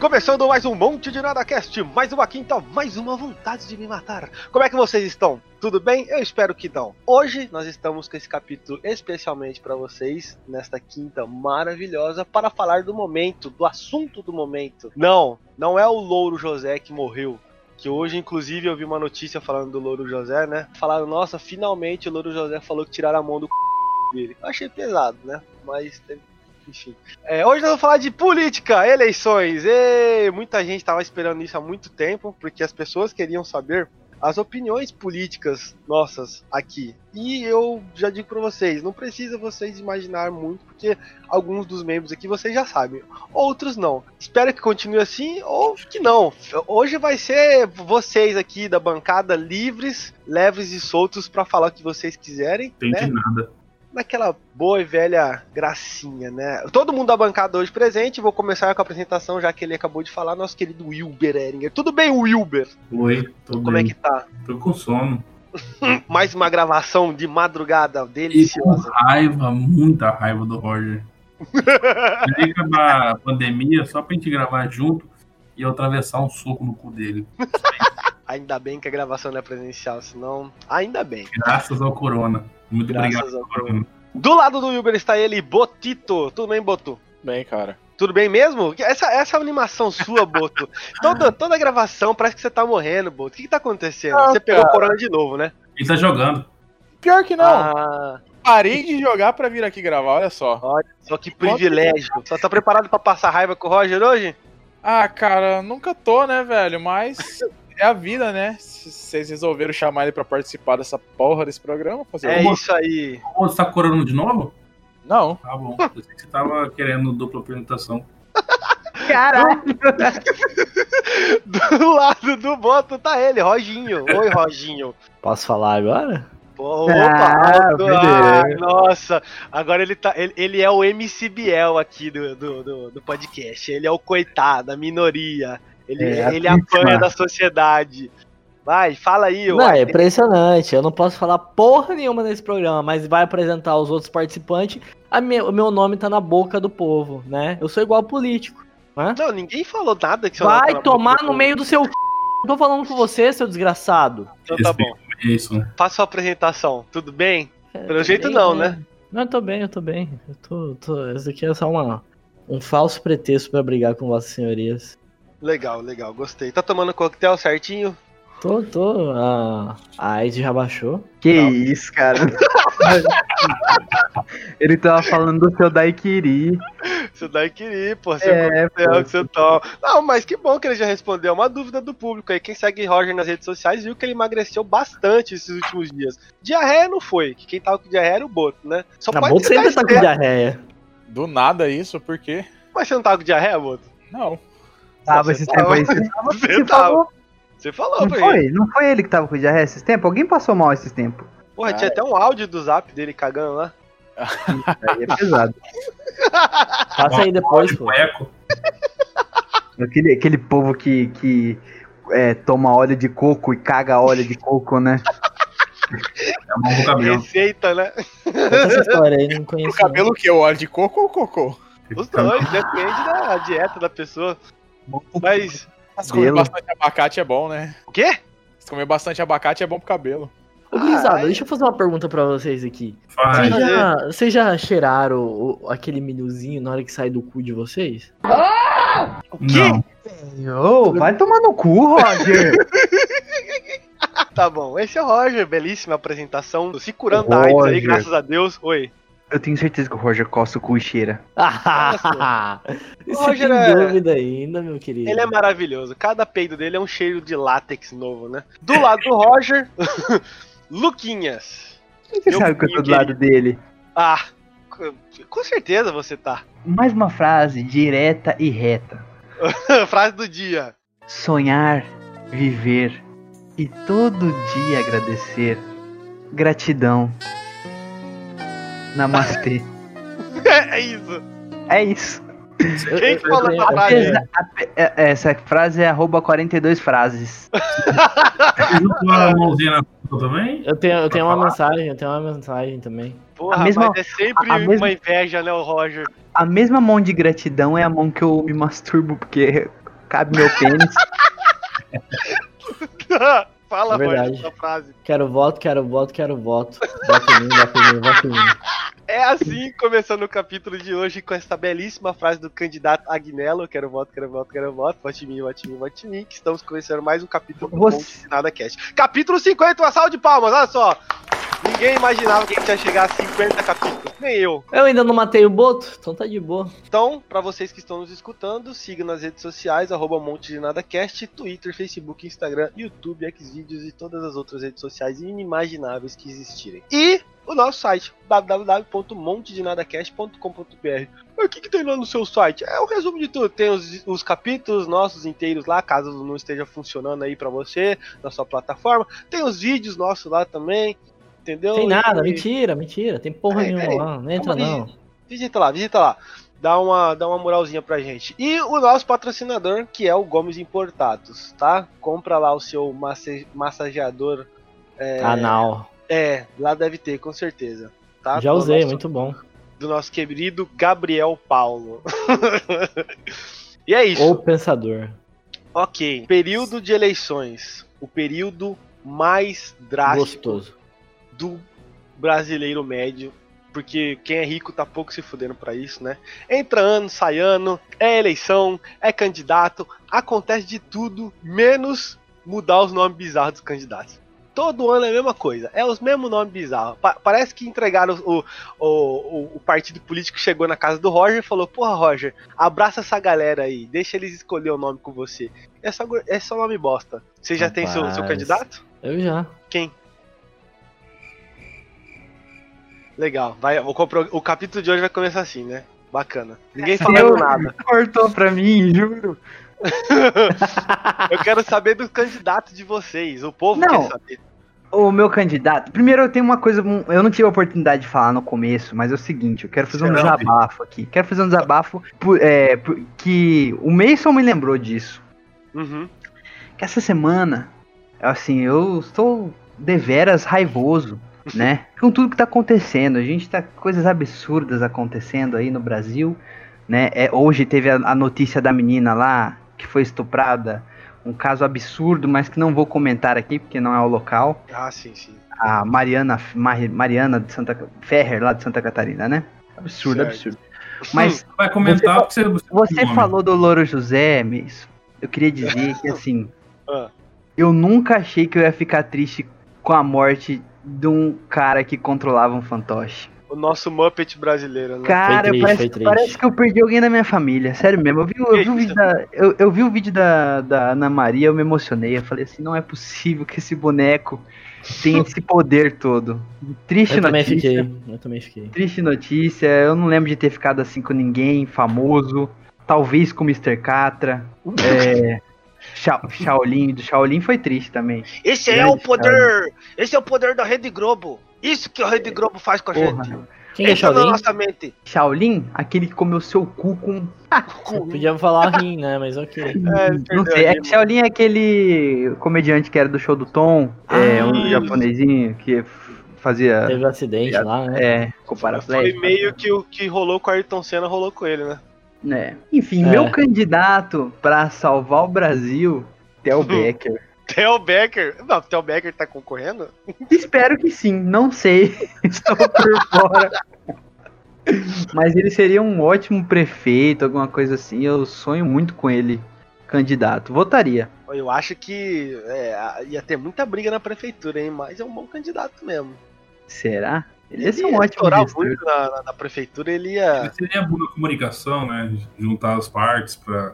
Começando mais um monte de nada cast, mais uma quinta, mais uma vontade de me matar. Como é que vocês estão? Tudo bem? Eu espero que não. Hoje nós estamos com esse capítulo especialmente para vocês nesta quinta maravilhosa para falar do momento, do assunto do momento. Não, não é o Louro José que morreu. Que hoje, inclusive, eu vi uma notícia falando do Louro José, né? Falaram, nossa, finalmente o Louro José falou que tiraram a mão do c... dele. Eu achei pesado, né? Mas enfim. É, hoje nós vamos falar de política, eleições. E muita gente estava esperando isso há muito tempo, porque as pessoas queriam saber as opiniões políticas nossas aqui. E eu já digo para vocês, não precisa vocês imaginar muito, porque alguns dos membros aqui vocês já sabem, outros não. Espero que continue assim ou que não. Hoje vai ser vocês aqui da bancada livres, leves e soltos para falar o que vocês quiserem. Entendi né? nada naquela boa e velha gracinha, né? Todo mundo da bancada hoje presente, vou começar com a apresentação, já que ele acabou de falar, nosso querido Wilber Eringer. Tudo bem, Wilber? Oi, tudo Como bem. é que tá? Tô com sono. Mais uma gravação de madrugada E com deliciosa. raiva, muita raiva do Roger. Queria acabar a pandemia só pra gente gravar junto e eu atravessar um soco no cu dele. Ainda bem que a gravação não é presencial, senão. Ainda bem. Graças ao Corona. Muito Graças obrigado. Do lado do Wilber está ele, Botito. Tudo bem, Boto? Bem, cara. Tudo bem mesmo? Essa, essa animação sua, Boto. Toda, toda gravação parece que você tá morrendo, Boto. O que, que tá acontecendo? Não, você pegou o corona de novo, né? Ele tá jogando. Pior que não. Ah, Parei de jogar pra vir aqui gravar, olha só. olha só que privilégio. Só tá preparado pra passar raiva com o Roger hoje? Ah, cara, nunca tô, né, velho? Mas é a vida, né? Se vocês resolveram chamar ele pra participar dessa porra desse programa, fazer É o- isso aí. Você tá corando de novo? Não. Tá bom. Eu sei que você tava querendo dupla apresentação. Caralho! Do lado do Boto tá ele, Roginho. Oi, Roginho. Posso falar agora? Pô, Ah, Opa! Ah, Deus. nossa, agora ele tá. Ele, ele é o MC Biel aqui do, do, do, do podcast. Ele é o coitado, a minoria. Ele, É, a ele apanha da sociedade. Vai, fala aí, Não, é impressionante. Eu não posso falar porra nenhuma nesse programa, mas vai apresentar os outros participantes. A me- o meu nome tá na boca do povo, né? Eu sou igual político. Né? Não, ninguém falou nada que tá Vai na tomar no meio do seu. c****. Tô falando com você, seu desgraçado. Então tá bom. Isso. Faça sua apresentação, tudo bem? É, Pelo jeito bem, não, né? Não, eu tô bem, eu tô bem. Eu tô, tô... Isso aqui é só uma, um falso pretexto pra brigar com vossas senhorias. Legal, legal, gostei. Tá tomando coquetel certinho? Tô, tô. A, a AIDS já baixou. Que Não. isso, cara. Ele tava falando do seu Daiquiri. Isso daí queria, pô. Seu É, coquetel pô. que você toma. Não, mas que bom que ele já respondeu. É uma dúvida do público aí. Quem segue Roger nas redes sociais viu que ele emagreceu bastante esses últimos dias. Diarreia não foi, que quem tava com diarreia era o Boto, né? Só Tá pode bom ser sempre tá com diarreia. Do nada isso, por quê? Mas você não tava com diarreia, Boto? Não. Tava Você esse tava. tempo aí. Você tava, Você tava. falou. Você falou Não pra foi? ele. Não foi ele que tava com diarreia esses tempos? Alguém passou mal esses tempos. Porra, tinha até um áudio do zap dele cagando lá. Aí é pesado. Passa aí depois, pô. Eco. Aquele, aquele povo que, que é, toma óleo de coco e caga óleo de coco, né? É do cabelo. Receita, né? Essa história aí, não O conheço. cabelo que? O óleo de coco ou cocô? Os dois, depende da dieta da pessoa. Mas. Se comer bastante abacate é bom, né? O quê? Se comer bastante abacate é bom pro cabelo. Ô, Gurizada, Ai. deixa eu fazer uma pergunta pra vocês aqui. Vocês já, vocês já cheiraram o- aquele milhozinho na hora que sai do cu de vocês? Não. Ô, vai tomar no cu, Roger. Tá bom, esse é o Roger, belíssima apresentação. Se curando da AIDS aí, graças a Deus. Oi. Eu tenho certeza que o Roger coça o cu e cheira. Você Roger tem é- dúvida ainda, meu querido? Ele é maravilhoso. Cada peido dele é um cheiro de látex novo, né? Do lado do Roger, Luquinhas. Você Meu sabe que eu tô do querido. lado dele. Ah, co- com certeza você tá. Mais uma frase direta e reta. Frase do dia. Sonhar, viver e todo dia agradecer. Gratidão. Namastê. É isso. É isso. Quem eu- que falou essa frase? Ape- é- Essa frase é arroba 42 frases. A mãozinha na também? Eu tenho, eu tenho uma falar? mensagem, eu tenho uma mensagem também. Porra, A mesma- mas é sempre uma mesma- inveja, né, o Roger? A mesma mão de gratidão é a mão que eu me masturbo, porque cabe meu pênis. Fala, É Roger, verdade. essa frase. Quero voto, quero voto, quero voto. Voto em mim, voto em mim, voto em mim. É assim, começando o capítulo de hoje com essa belíssima frase do candidato Agnello, quero voto, quero voto, quero voto, vote em mim, vote em mim, vote em mim, que estamos começando mais um capítulo do Você- Monte de Nada Cast. Capítulo 50, uma salva de palmas, olha só! Ninguém imaginava que a gente ia chegar a 50 capítulos, nem eu. Eu ainda não matei o Boto, então tá de boa. Então, pra vocês que estão nos escutando, siga nas redes sociais, arroba Monte de Nada Cast, Twitter, Facebook, Instagram, YouTube, Xvideos e todas as outras redes sociais inimagináveis que existirem. E o nosso site, www.montedenadacast.com.br. Mas O que, que tem lá no seu site? É o resumo de tudo. Tem os, os capítulos nossos inteiros lá, caso não esteja funcionando aí pra você, na sua plataforma. Tem os vídeos nossos lá também, entendeu? Tem nada, E- mentira, mentira. Tem porra Peraí, nenhuma peraí. lá. Não entra não. Visita lá, visita lá. Dá uma, dá uma moralzinha pra gente. E o nosso patrocinador, que é o Gomes Importados, tá? Compra lá o seu massageador. É, Anal. É, lá deve ter, com certeza. Tá? Já usei, nosso- muito bom. Do nosso querido Gabriel Paulo. e é isso. Ou pensador. Ok. Período de eleições. O período mais drástico Gostoso. do brasileiro médio. Porque quem é rico tá pouco se fudendo pra isso, né? Entra ano, sai ano, é eleição, é candidato, acontece de tudo, menos mudar os nomes bizarros dos candidatos. Todo ano é a mesma coisa, é os mesmos nomes bizarros. Pa- parece que entregaram o, o, o, o partido político chegou na casa do Roger e falou: Porra, Roger, abraça essa galera aí, deixa eles escolher o nome com você. É só, é só nome bosta. Você já tem seu, seu Rapaz. candidato? Eu já. Quem? Legal, vai, o, o capítulo de hoje vai começar assim, né? Bacana. Ninguém falando Eu- nada. Cortou pra mim, juro. Eu quero saber dos candidatos de vocês. O povo Não. quer saber. O meu candidato. Primeiro eu tenho uma coisa. Eu não tive a oportunidade de falar no começo, mas é o seguinte, eu quero fazer um desabafo aqui. Quero fazer um desabafo por- é, por- que o Mason me lembrou disso. Uhum. Que essa semana, assim, eu estou deveras raivoso, né? Com tudo que tá acontecendo. A gente tá coisas absurdas acontecendo aí no Brasil, né? É, hoje teve a, a notícia da menina lá que foi estuprada. Um caso absurdo, mas que não vou comentar aqui porque não é o local. Ah, sim, sim. A Mariana, Mari- Mariana de Santa Ferrer, lá de Santa Catarina, né? Absurdo, Certo. absurdo. Mas Vai comentar porque você. você falou do Louro José, Mason. Eu queria dizer que assim, Ah. eu nunca achei que eu ia ficar triste com a morte de um cara que controlava um fantoche. O nosso Muppet brasileiro, né? Cara, triste, parece, parece que eu perdi alguém da minha família, sério mesmo. Eu vi, eu vi o vídeo, da, eu, eu vi o vídeo da, da Ana Maria, eu me emocionei. Eu falei assim: não é possível que esse boneco tenha esse poder todo. Triste Eu também notícia. fiquei. Eu também fiquei. Triste notícia, eu não lembro de ter ficado assim com ninguém famoso. Talvez com o Mr. Catra. É, Sha- Shaolin, do Shaolin foi triste também. Esse é o poder- Esse é o poder da Rede Globo! Isso que a Rede Globo faz com a Porra. gente! Quem é Shaolin? nossa mente! Shaolin, aquele que comeu seu cu com. Podia falar rim, né? Mas ok. É, não sei, é que Shaolin é aquele comediante que era do show do Tom, é, um isso. japonesinho que fazia. Teve um acidente lá, né? É, com Foi paraplégico. meio que o que rolou com o Ayrton Senna rolou com ele, né? né? Enfim, É. meu candidato pra salvar o Brasil, Theo Becker. Theo Becker. Não, Theo Becker tá concorrendo? Espero que sim, não sei. Estou por fora. Mas ele seria um ótimo prefeito, alguma coisa assim. Eu sonho muito com ele, candidato. Votaria. Eu acho que é, ia ter muita briga na prefeitura, hein? Mas é um bom candidato mesmo. Será? Ele ia ser um ia ótimo muito na, na- na prefeitura, ele ia. Seria boa comunicação, né? Juntar as partes pra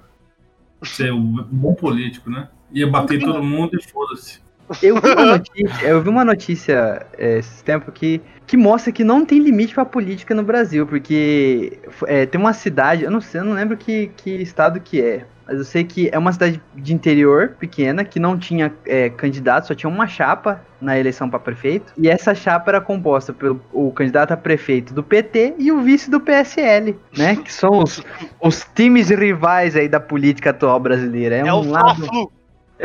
ser um bom político, né? Ia bater todo mundo e foda-se. Eu vi uma notícia, eu vi uma notícia é, esse tempo que, que mostra que não tem limite pra política no Brasil, porque é, tem uma cidade, eu não sei, eu não lembro que, que estado que é, mas eu sei que é uma cidade de interior pequena que não tinha é, candidato, só tinha uma chapa na eleição pra prefeito, e essa chapa era composta pelo o candidato a prefeito do PT e o vice do PSL, né? Que são os, os times rivais aí da política atual brasileira. É, É, um o lado Fla-Flu.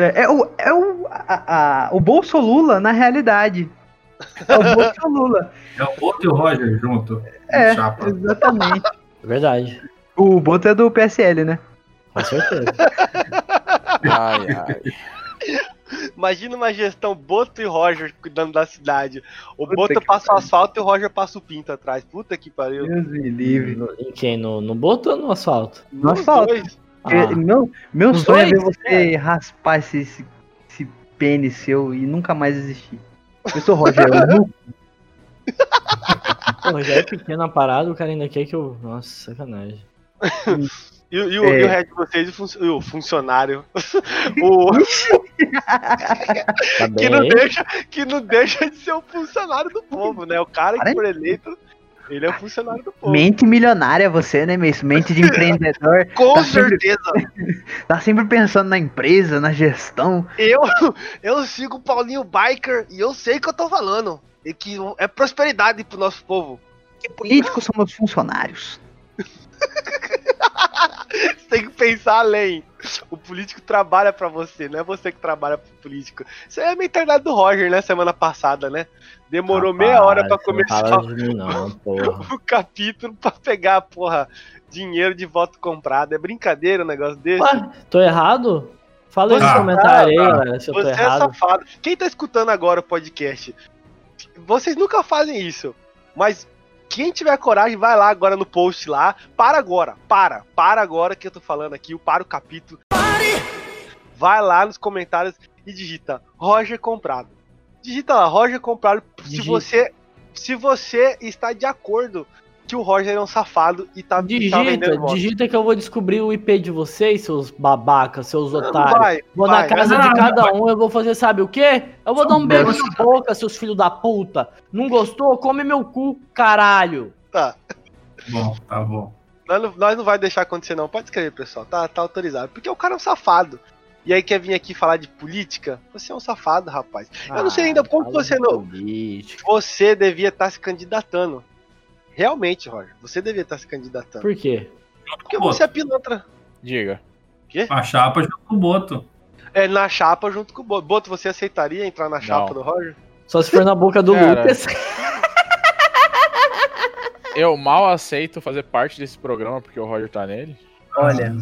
É, é o, é o, a, a- o Bolso Lula na realidade. É o Bolso Lula. É o Boto e o Roger junto. É, Chapa. exatamente. Verdade. O Boto é do PSL, né? Com certeza. Ai, ai. Imagina uma gestão Boto e Roger cuidando da cidade. O Puta Boto passa o asfalto e o Roger passa o pinto atrás. Puta que pariu. Deus me livre. No- em quem? No, no boto ou no asfalto? No Os asfalto. dois. Ah, Eu- Meu, meu Os sonho é ver dois? você raspar esse, esse, esse pênis seu e nunca mais existir. Eu sou o nu- Pô, já é pequena a parada, o cara ainda quer que eu. Nossa, sacanagem. E, e o, É. e o resto de vocês, o, fun- o funcionário. o, Tá que, não deixa, que não deixa de ser o funcionário do povo, né? O cara que foi eleito, ele é o funcionário do povo. Mente milionária você, né, Mace? Mente de empreendedor. Com Tá sempre- certeza. Tá sempre pensando na empresa, na gestão. Eu, eu sigo o Paulinho Biker e eu sei o que eu tô falando. E que é prosperidade pro nosso povo. Que políticos somos funcionários. Você tem que pensar além. O político trabalha pra você, não é você que trabalha pro político. Isso é a mentalidade do Roger, né? Semana passada, né? Demorou meia hora pra Rapaz, não começar mim, não, porra. o capítulo pra pegar, porra, dinheiro de voto comprado. É brincadeira um negócio desse? Ué, tô errado? Fala aí nos Ah, comentários aí, tá. galera, se eu tô Você é errado. safado. Quem tá escutando agora o podcast, vocês nunca fazem isso. Mas quem tiver coragem, vai lá agora no post lá. Para agora, para, para agora que eu tô falando aqui, para o capítulo. Pare! Vai lá nos comentários e digita Roger comprado. Digita lá, Roger comprado. Se Digita. você, se você está de acordo que o Roger é um safado e tá, e tá Digita, vendendo voto. digita que eu vou descobrir o IP de vocês, seus babacas, seus otários. vai, Vou vai. na casa Não, de cada um, eu vou fazer, sabe o quê? Eu vou dar um beijo na boca, seus filhos da puta. Não gostou? Come meu cu, caralho. Tá. Bom, tá bom. Nós não, nós não vai deixar acontecer, não. Pode escrever, pessoal. Tá, tá autorizado. Porque o cara é um safado. E aí quer vir aqui falar de política? Você é um safado, rapaz. Eu não sei ainda como você não- política. Você devia estar se candidatando. Realmente, Roger. Você devia estar se candidatando. Por quê? Porque você é pilantra. Diga. A chapa junto com o Boto. É na chapa junto com o Boto. Boto, você aceitaria entrar na chapa Não. do Roger? Só se for na boca do Cara. Lucas. Eu mal aceito fazer parte desse programa porque o Roger tá nele. Olha,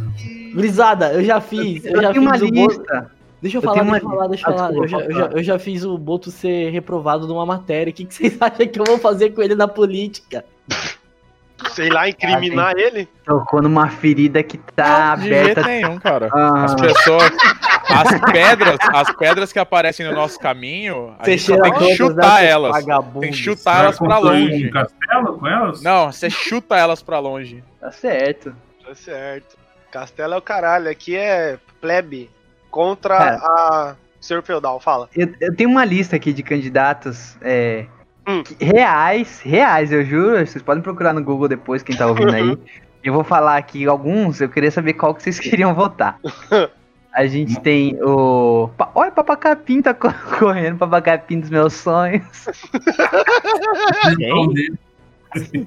Brisada, eu já fiz. Eu, eu já tenho uma fiz o Boto. lista. Deixa eu Eu falar, deixa eu falar, deixa eu Ah, falar. Eu já, eu, já, eu já fiz o Boto ser reprovado numa matéria. O que, que vocês acham que eu vou fazer com ele na política? Sei lá, incriminar ele? Tocou numa ferida que tá De jeito aberta. nenhum, cara. Ah, As pessoas. As pedras, as pedras que aparecem no nosso caminho, a gente só tem que chutar elas. Tem que chutar elas pra longe. um castelo com elas? Não, você chuta elas pra longe. tá certo. Tá certo. Castelo é o caralho. Aqui é plebe contra Cara. a Senhor Feudal. Fala. Eu, eu tenho uma lista aqui de candidatos é, Hum. reais, reais, eu juro. Vocês podem procurar no Google depois, quem tá ouvindo aí. Eu vou falar aqui alguns, eu queria saber qual que vocês queriam votar. A gente tem o. Olha, Papacapim tá co- correndo, Papacapim dos meus sonhos.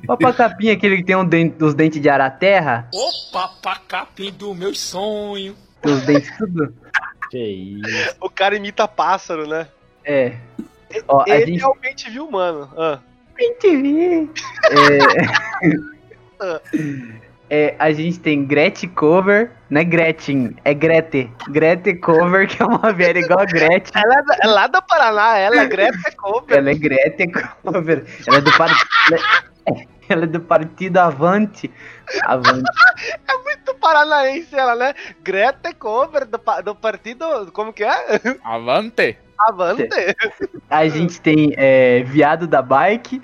Papacapim, aquele que tem um dente, os dentes de araterra, Opa, pacapim do meu sonho. tem os dentes tudo. Que isso. O cara imita pássaro, né? É. Ó, a ele gente realmente viu, mano. Ah. TV. É, é, a gente tem Gretchen Cover, não é Gretchen, é Grete. Grete Cover, que é uma velha igual a Gretchen. Ela é, da- é lá da Paraná, ela é Greta Cover. Ela é Grete Cover. Ela é do, par... ela é- ela é do partido Avante. Avante. do Paranaense, ela, né? Greta Cover do, do partido. Como que é? Avante! Avante. A gente tem é, Viado da Bike.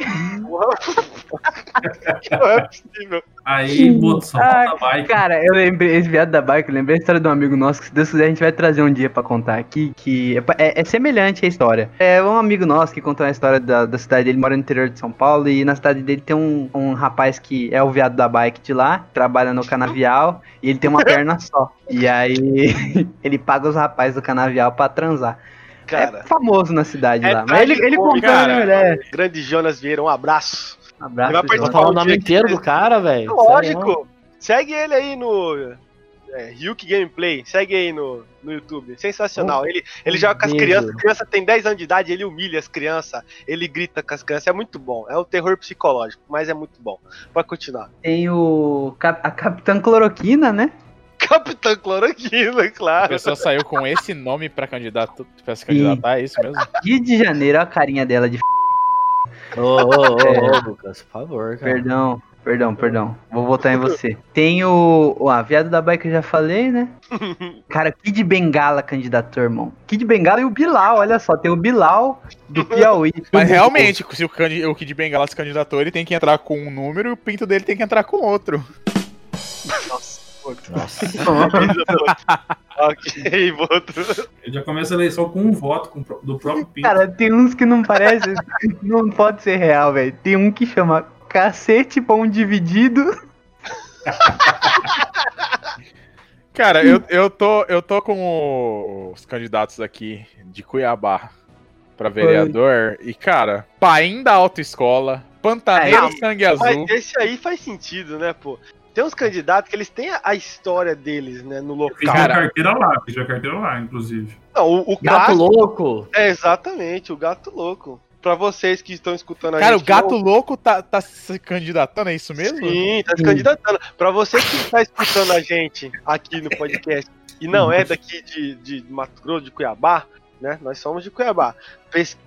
Não é possível. Aí, Ah, falta bike. Cara, eu lembrei, esse Viado da Bike, eu lembrei a história de um amigo nosso, que se Deus quiser a gente vai trazer um dia pra contar aqui, que é, é- é semelhante a história. É um amigo nosso que contou a história da, da cidade dele, mora no interior de São Paulo, e na cidade dele tem um, um rapaz que é o Viado da Bike de lá, trabalha no canavial, e ele tem uma perna só. E aí, ele paga os rapazes do canavial pra transar. Cara. é famoso na cidade É lá. Mas ele, ele contando, cara. né? Grande Jonas Vieira, um abraço. Um abraço, Ele vai participar Vou falar o nome inteiro do cara, velho. Sério, Lógico. Segue ele aí no, É, Ryuk Gameplay, segue aí no, no YouTube. Sensacional. ele ele um joga com as crianças, a criança tem 10 anos de idade, ele humilha as crianças, ele grita com as crianças. É muito bom. É um terror psicológico, mas é muito bom. Pode continuar. Tem o a Capitã Cloroquina, né? Capitã Cloroquina, A claro. pessoa saiu com esse nome pra candidato pra se candidatar, é isso mesmo? Rio de Janeiro, olha a carinha dela de f... Ô, ô, ô, ô, Lucas, por favor, cara. Perdão, perdão, perdão. Vou votar em você. Tem o. O ah, viado da bike que eu já falei, né? Cara, Kid Bengala candidato, irmão. Kid Bengala e o Bilal, olha só. Tem o Bilal do Piauí. Mas realmente, se o, candi- o Kid Bengala se candidatou, ele tem que entrar com um número e o pinto dele tem que entrar com outro. Nossa. ok, voto. Ele já começa a eleição com um voto com, do próprio Pinto. Cara, tem uns que não parece. não pode ser real, velho. Tem um que chama Cacete Pão Dividido. Cara, eu, eu, tô, eu tô com os candidatos aqui de Cuiabá pra vereador. E, cara, Paim da Autoescola, Pantaneiro Ah, Sangue Azul. Mas esse aí faz sentido, né, pô? Tem uns candidatos que eles têm a- a história deles, né, no fiz local. Cara- minha carteira lá, fiz minha carteira lá, inclusive. Não, o, o Gato clássico louco. é exatamente o gato louco. Pra vocês que estão escutando a Cara, o gente. que gato louco tá, tá se candidatando, é isso mesmo? Sim, tá se candidatando. Pra você que está escutando a gente aqui no podcast e não é daqui de, de Mato Grosso, de Cuiabá, né? Nós somos de Cuiabá.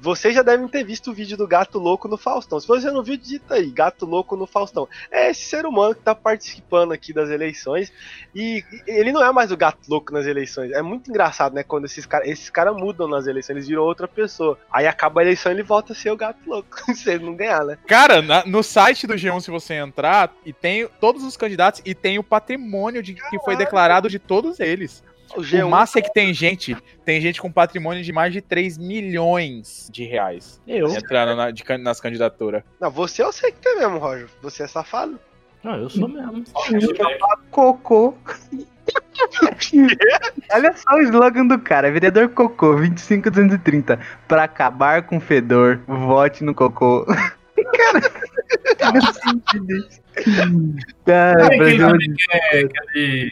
Vocês já devem ter visto o vídeo do Gato Louco no Faustão. Se você não viu, digita aí, Gato Louco no Faustão. É esse ser humano que tá participando aqui das eleições. E e ele não é mais o Gato Louco nas eleições. É muito engraçado, né? Quando esses caras esses cara mudam nas eleições, eles viram outra pessoa. Aí acaba a eleição e ele volta a ser o Gato Louco. Se ele não ganhar, né? Cara, na- no site do G1, se você entrar, e tem todos os candidatos e tem o patrimônio de, que foi declarado de todos eles. O G1 O massa é que tem gente, tem gente com patrimônio de mais de 3 milhões de reais Eu. entrando na- de nas candidaturas. Não, você eu sei que tem mesmo, Roger. Você é safado. Não, eu sou mesmo. Cocô. Olha só o slogan do cara, vereador Cocô, 25230. Pra acabar com o fedor, vote no Cocô. cara, não sentido isso. Cara, Sabe aquele também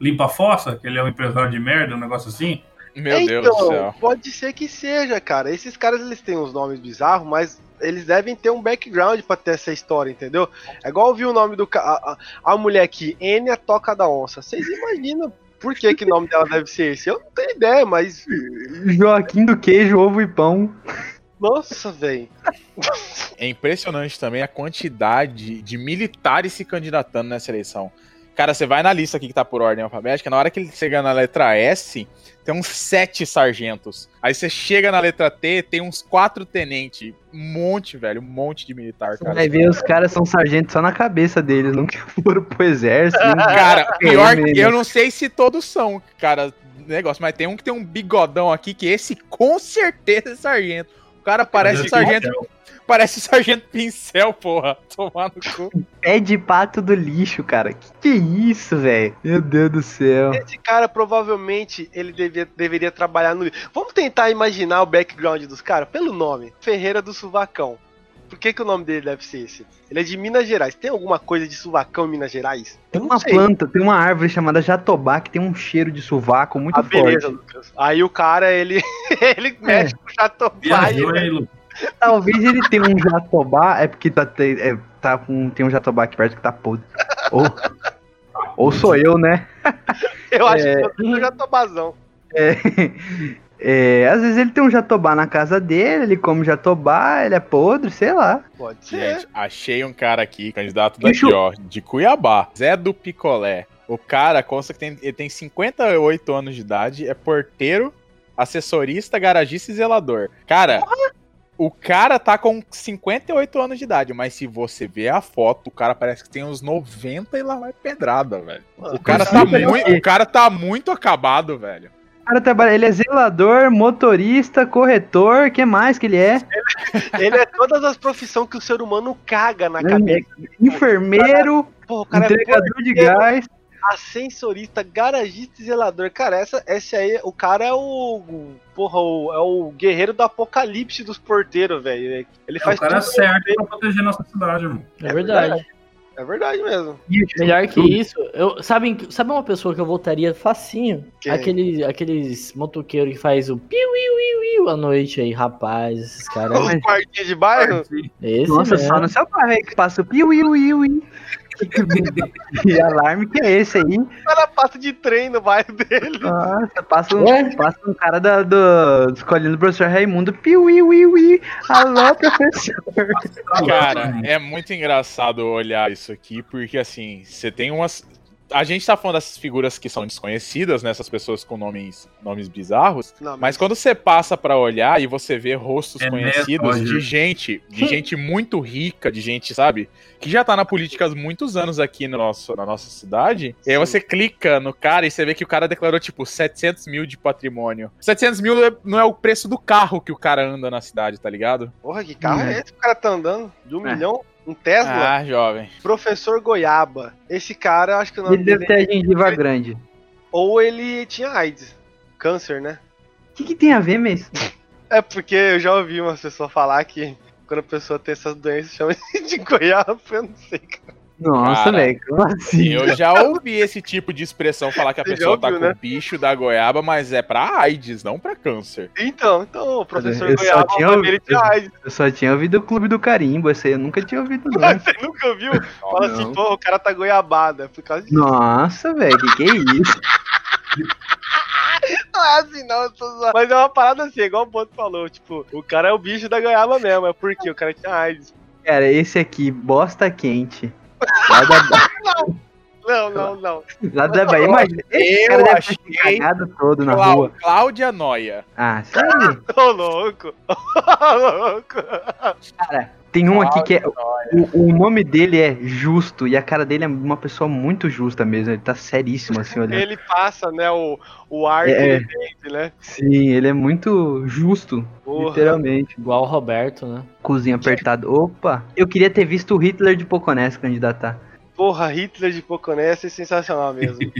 limpa a fossa, que ele é um empresário de merda, um negócio assim? Meu Deus Então, do céu. Pode ser que seja, cara. Esses caras eles têm uns nomes bizarros, mas eles devem ter um background pra ter essa história, entendeu? É igual ouvir o nome do ca- a, a, a mulher aqui, N a Toca da Onça. Vocês imaginam por que, que o nome dela deve ser esse? Eu não tenho ideia, mas. Joaquim do queijo, ovo e pão. Nossa, velho. É impressionante também a quantidade de militares se candidatando nessa eleição. Cara, você vai na lista aqui que tá por ordem alfabética, na hora que ele chega na letra S, tem uns sete sargentos. Aí você chega na letra T, tem uns quatro tenentes. Um monte, velho, um monte de militar, Você cara. vai ver, os caras são sargentos só na cabeça deles, nunca foram pro exército. Cara, pior que mesmo. eu não sei se todos são, cara, negócio, mas tem um que tem um bigodão aqui que esse com certeza é sargento. O cara parece Mas é sargento, pincel. parece sargento pincel, porra. Tomar no cu. Pé de pato do lixo, cara. Que que é isso, velho? Meu Deus do céu. Esse cara provavelmente ele devia, deveria trabalhar no. Vamos tentar imaginar o background dos caras pelo nome: Ferreira do Suvacão. Por que, que o nome dele deve ser esse? Ele é de Minas Gerais. Tem alguma coisa de Suvacão em Minas Gerais? Tem uma sei. planta, tem uma árvore chamada jatobá que tem um cheiro de sovaco muito Ah, beleza, forte. Lucas. Aí o cara, ele, ele mexe com o Jatobá. E- aí. Talvez ele tenha um jatobá, é porque tá, é, tá com, tem um jatobá aqui perto que tá podre. Ou, ou sou eu, né? Eu acho É. que eu sou Jatobazão. É, às vezes ele tem um jatobá na casa dele, ele come jatobá, ele é podre, sei lá. Pode ser. Gente, achei um cara aqui, candidato Bicho. daqui, ó, de Cuiabá. Zé do Picolé. O cara consta que tem, ele tem 58 anos de idade, é porteiro, assessorista, garagista e zelador. Cara, o cara tá com 58 anos de idade, mas se você ver a foto, o cara parece que tem uns 90 e lá vai pedrada, velho. O cara tá Sim, muito, o cara tá muito acabado, velho. O cara trabalha, ele é zelador, motorista, corretor, que mais que ele é? Ele é todas as profissões que o ser humano caga na Hum, cabeça. Enfermeiro, Porra, cara é entregador de porteiro, gás. ascensorista, garagista e zelador. Cara, essa, esse aí, o cara é o. o- Porra, o, é o guerreiro do apocalipse dos porteiros, velho. Ele É faz o cara tudo. certo pra proteger nossa cidade, irmão. É verdade. É verdade mesmo. Melhor que isso, eu, sabe, sabe uma pessoa que eu voltaria facinho? Quem? Aqueles, aqueles motoqueiros que faz o piu, iu, iu, iu à noite aí, rapaz, esses caras. Os guardinhas de bairro? Esse Nossa, mesmo. só no seu pai, velho, que passa o piu, iu, iu, iu. E alarme que é esse aí? O cara passa de trem no bairro dele. Nossa, passa um, É? passa um cara da, do, escolhendo o professor Raimundo. Piu, iu, iu, iu. Alô, professor. Cara, é muito engraçado olhar isso aqui, porque assim, você tem umas. A gente tá falando dessas figuras que são desconhecidas, né? Essas pessoas com nomes, nomes bizarros. Não, Mas quando você passa pra olhar e você vê rostos É conhecidos mesmo, de gente, de gente muito rica, de gente, sabe? Que já tá na política há muitos anos aqui no nosso, na nossa cidade. E aí Sim. você clica no cara e você vê que o cara declarou, tipo, 700 mil de patrimônio. 700 mil é- não é o preço do carro que o cara anda na cidade, tá ligado? Porra, que carro é É. esse que o cara tá andando? De um É. milhão? Um Tesla? Ah, jovem. Professor Goiaba. Esse cara, acho que o nome Ele deve dele... ter a gengiva grande. Ou ele tinha AIDS. Câncer, né? O que, que tem a ver, mesmo? É porque eu já ouvi uma pessoa falar que quando a pessoa tem essas doenças, chama de goiaba, eu não sei, cara. Nossa, velho, como assim? Eu já ouvi esse tipo de expressão falar que a Você pessoa tá ouviu, com né? bicho da goiaba, mas é pra AIDS, não pra câncer. Então, então, o professor Eu só Goiaba, dele tinha ouvido- AIDS. Eu só tinha ouvido o Clube do Carimbo, esse aí eu nunca tinha ouvido, não. Você nunca ouviu? Fala assim, Não. pô, o cara tá goiabada. É por causa disso. Nossa, velho, que que é isso? Não é assim, não, eu tô zoando. Mas é uma parada assim, igual o Boto falou. Tipo, o cara é o bicho da goiaba mesmo. É porque o cara tinha AIDS. Cara, esse aqui, bosta quente. Não, não, não. lá da Bahia, imagina. Esse Eu cara deve ter achei se cagado todo na Clau- rua. Cláudia Noia. Ah, sério? Ô, louco. Ô, louco. Cara, tem um aqui que é. O, o nome dele é Justo e a cara dele é uma pessoa muito justa mesmo. Ele tá seríssimo assim olhando. Ele passa, né, o, o ar que É. ele tem, né? Sim, ele é muito justo. Porra. Literalmente. Igual o Roberto, né? Cozinha apertado. Opa! Eu queria ter visto o Hitler de Poconés candidatar. Porra, Hitler de Poconés é sensacional mesmo.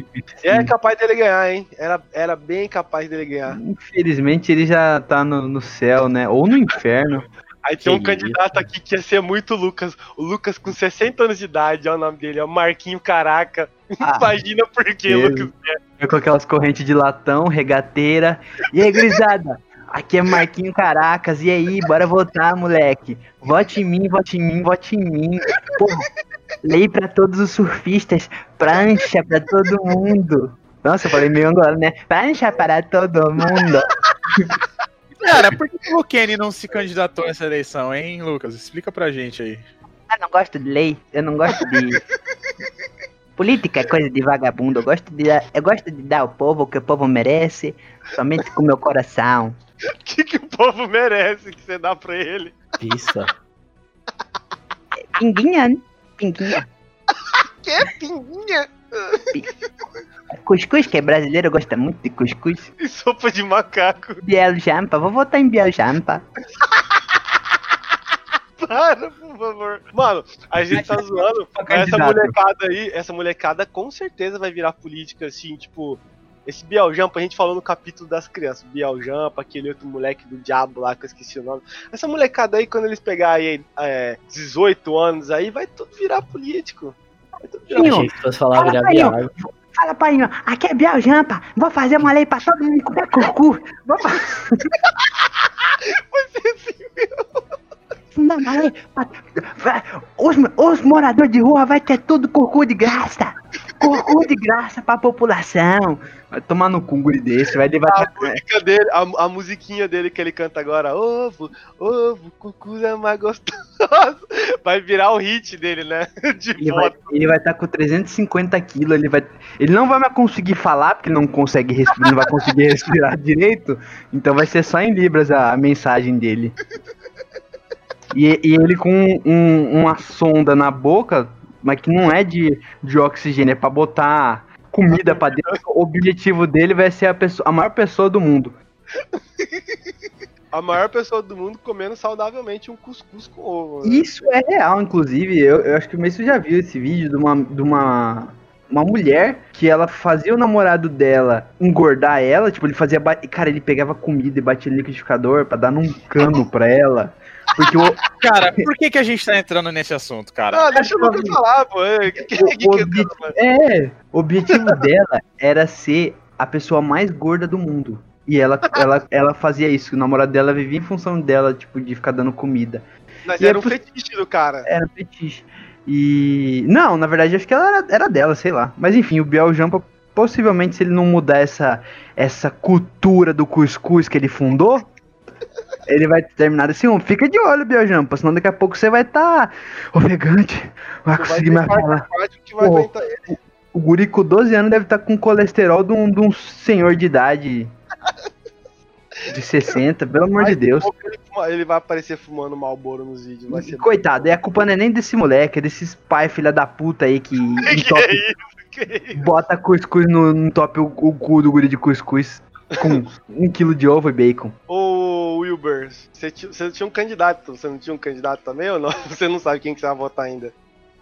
E é capaz dele ganhar, hein? Era, era bem capaz dele ganhar. Infelizmente ele já tá no, no céu, né? Ou no inferno. Aí tem um Que candidato aqui que ia ser muito Lucas. O Lucas com 60 anos de idade, é o nome dele, é o Marquinho Caraca. Ah, Imagina por que. Lucas. É com aquelas correntes de latão, regateira. E aí, grisada? Aqui é Marquinho Caracas. E aí, bora votar, moleque. Vote em mim, vote em mim, vote em mim. Porra, lei pra todos os surfistas. Prancha pra todo mundo. Nossa, eu falei meio angolano, né? Prancha para todo mundo. Cara, por que o Kenny não se candidatou a essa eleição, hein, Lucas? Explica pra gente aí. Eu não gosto de lei, eu não gosto de. Política é coisa de vagabundo. Eu gosto de, dar- eu gosto de dar ao povo o que o povo merece, somente com meu coração. O que, que o povo merece que você dá pra ele? Pissa. Pinguinha, né? Pinguinha. Que é pinguinha Cuscuz, que é brasileiro, gosta muito de cuscuz. e sopa de macaco. Biel Jampa, vou votar em Biel Jampa. Para, por favor. Mano, a gente tá zoando. Essa molecada aí, essa molecada com certeza vai virar política, assim, tipo. Esse Biel Jampa, a gente falou no capítulo das crianças. Biel Jampa, aquele outro moleque do diabo lá, que eu esqueci o nome. Essa molecada aí, quando eles pegarem é, 18 anos aí, vai tudo virar político. Vai tudo virar Sim, você fosse falar virar Fala ó. viado. Fala, pai, aqui é Biel Jampa, vou fazer uma lei pra todo mundo comer curcu. Vou fazer uma lei pra... vai- Os, os moradores de rua vai ter tudo curcu de graça. Curcu de graça pra população. Vai tomar no cu desse, vai levar... A música dele, a, a musiquinha dele que ele canta agora, ovo, ovo, cucu é mais gostoso. Vai virar o hit dele, né? De Ele vai ele vai estar com 350 quilos, ele vai. Ele não vai mais conseguir falar, porque não consegue respirar, não vai conseguir respirar direito. Então vai ser só em Libras a, a mensagem dele. E, e ele com um- uma sonda na boca, mas que não é de, de oxigênio, é pra botar comida pra dentro. O objetivo dele vai ser a, pessoa, a maior pessoa do mundo. A maior pessoa do mundo comendo saudavelmente um cuscuz com ovo. né? Isso é real, inclusive. Eu, eu acho que o Messi já viu esse vídeo de uma, de uma, uma mulher que ela fazia o namorado dela engordar ela. Tipo, ele fazia. Cara, ele pegava comida e batia no liquidificador pra dar num cano pra ela. Porque o, Cara, por que, que a gente tá entrando nesse assunto, cara? Ah, deixa o Lucas falar, pô. É, que, o, que, o é, o objetivo dela era ser a pessoa mais gorda do mundo. E ela, ela, ela fazia isso. O namorado dela vivia em função dela, tipo, de ficar dando comida. Mas E é era um por- fetiche do cara. Era fetiche. E. Não, na verdade, acho que ela era, era dela, sei lá. Mas enfim, o Biel Jampa, possivelmente, se ele não mudar essa, essa cultura do cuscuz que ele fundou, ele vai terminar desse um. Fica de olho, Biel Jampa, senão daqui a pouco você vai estar ofegante. Vai Vai conseguir ter mais falar. vai ele. O guri com 12 anos deve estar com colesterol de um, de um senhor de idade de 60, pelo amor de Deus. Ele, vai aparecer fumando Malboro nos vídeos. Vai Coitado, e a culpa não é nem desse moleque, é desses pai filha da puta aí que Que entope isso? Que isso? Bota cuscuz no, no top o, o cu do guri de cuscuz com um quilo de ovo e bacon. Ô, Wilber, você tinha, um candidato, você não tinha um candidato também ou não? Você não sabe quem que você vai votar ainda.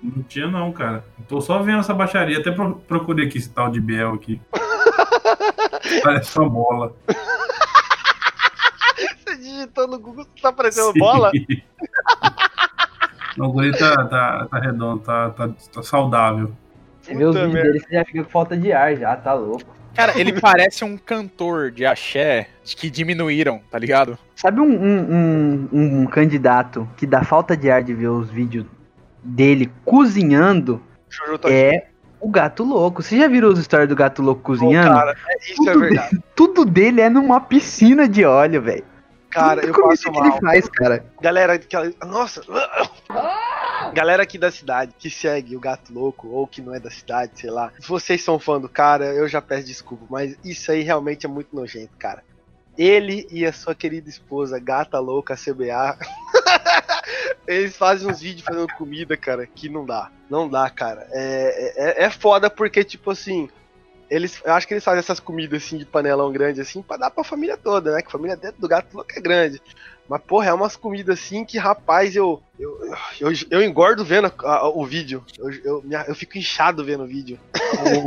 Não tinha não, cara. Tô só vendo essa baixaria. Até pro- procurei aqui esse tal de Biel aqui. Parece só bola. Você digitando no Google, tá aparecendo Sim. bola? Não, o guri tá, tá, tá redondo, tá, tá, tá saudável. Você vê os vídeos dele, você já fica com falta de ar já, tá louco. Cara, ele parece um cantor de axé que diminuíram, tá ligado? Sabe um, um, um- um candidato que dá falta de ar de ver os vídeos dele cozinhando? Tá É o gato louco. Você já viram os stories do gato louco cozinhando? cara, é- isso é Tudo verdade. Tudo dele é numa piscina de óleo, velho. Cara, Tudo eu passo que ele mal. faz, cara. Galera, que, nossa. Galera aqui da cidade que segue o Gato Louco ou que não é da cidade, sei lá. Vocês são fã do cara, eu já peço desculpa, mas isso aí realmente é muito nojento, cara. Ele e a sua querida esposa, Gata Louca CBA, eles fazem uns vídeos fazendo comida, cara, que não dá. Não dá, cara. É, é, é foda porque, tipo assim, eles, eu acho que eles fazem essas comidas assim de panelão grande assim pra dar pra família toda, né? Que a família dentro do gato louco é grande. Mas, porra, é umas comidas assim que, rapaz, eu. Eu, eu, eu engordo vendo a- a- o vídeo. Eu, eu, eu fico inchado vendo o vídeo.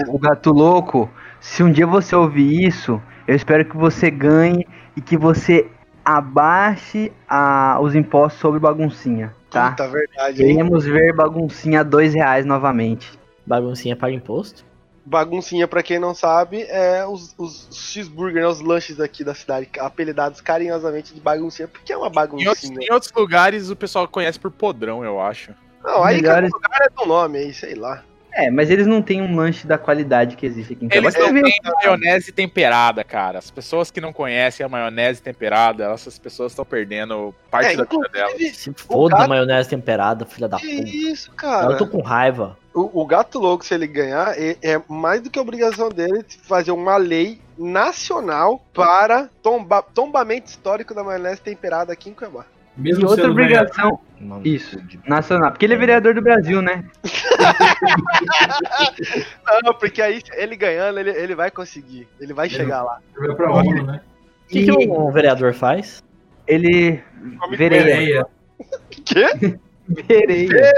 o, o gato louco, se um dia você ouvir isso, eu espero que você ganhe e que você abaixe a- os impostos sobre baguncinha, tá? Puta verdade, hein? Queremos ver baguncinha a dois reais novamente. Baguncinha paga imposto? Baguncinha, pra quem não sabe, é os, os cheeseburger, né, os lanches aqui da cidade, apelidados carinhosamente de baguncinha, porque é uma Em outros, baguncinha. em outros lugares o pessoal conhece por podrão, eu acho. Não, aí Melhores- cada lugar é do nome aí, sei lá. É, mas eles não têm um lanche da qualidade que existe aqui em. Eles Mas não têm maionese temperada, cara. As pessoas que não conhecem a maionese temperada, essas pessoas estão perdendo parte É, da vida delas. Se foda gato- a maionese temperada, filha da que puta. isso, cara? Eu tô com raiva. O, o gato louco, se ele ganhar, é, é mais do que obrigação dele fazer uma lei nacional para tomba, tombamento histórico da maionese temperada aqui em Cuiabá. E Mesmo outra sendo vereador, obrigação. Mano, Isso, nacional. Porque ele é vereador do Brasil, né? Não, porque aí ele ganhando, ele, ele vai conseguir. Ele vai chegar lá. vai pra ONU, né? O que, que um vereador faz? Ele. Vereia. Vereia. Quê? Vereia.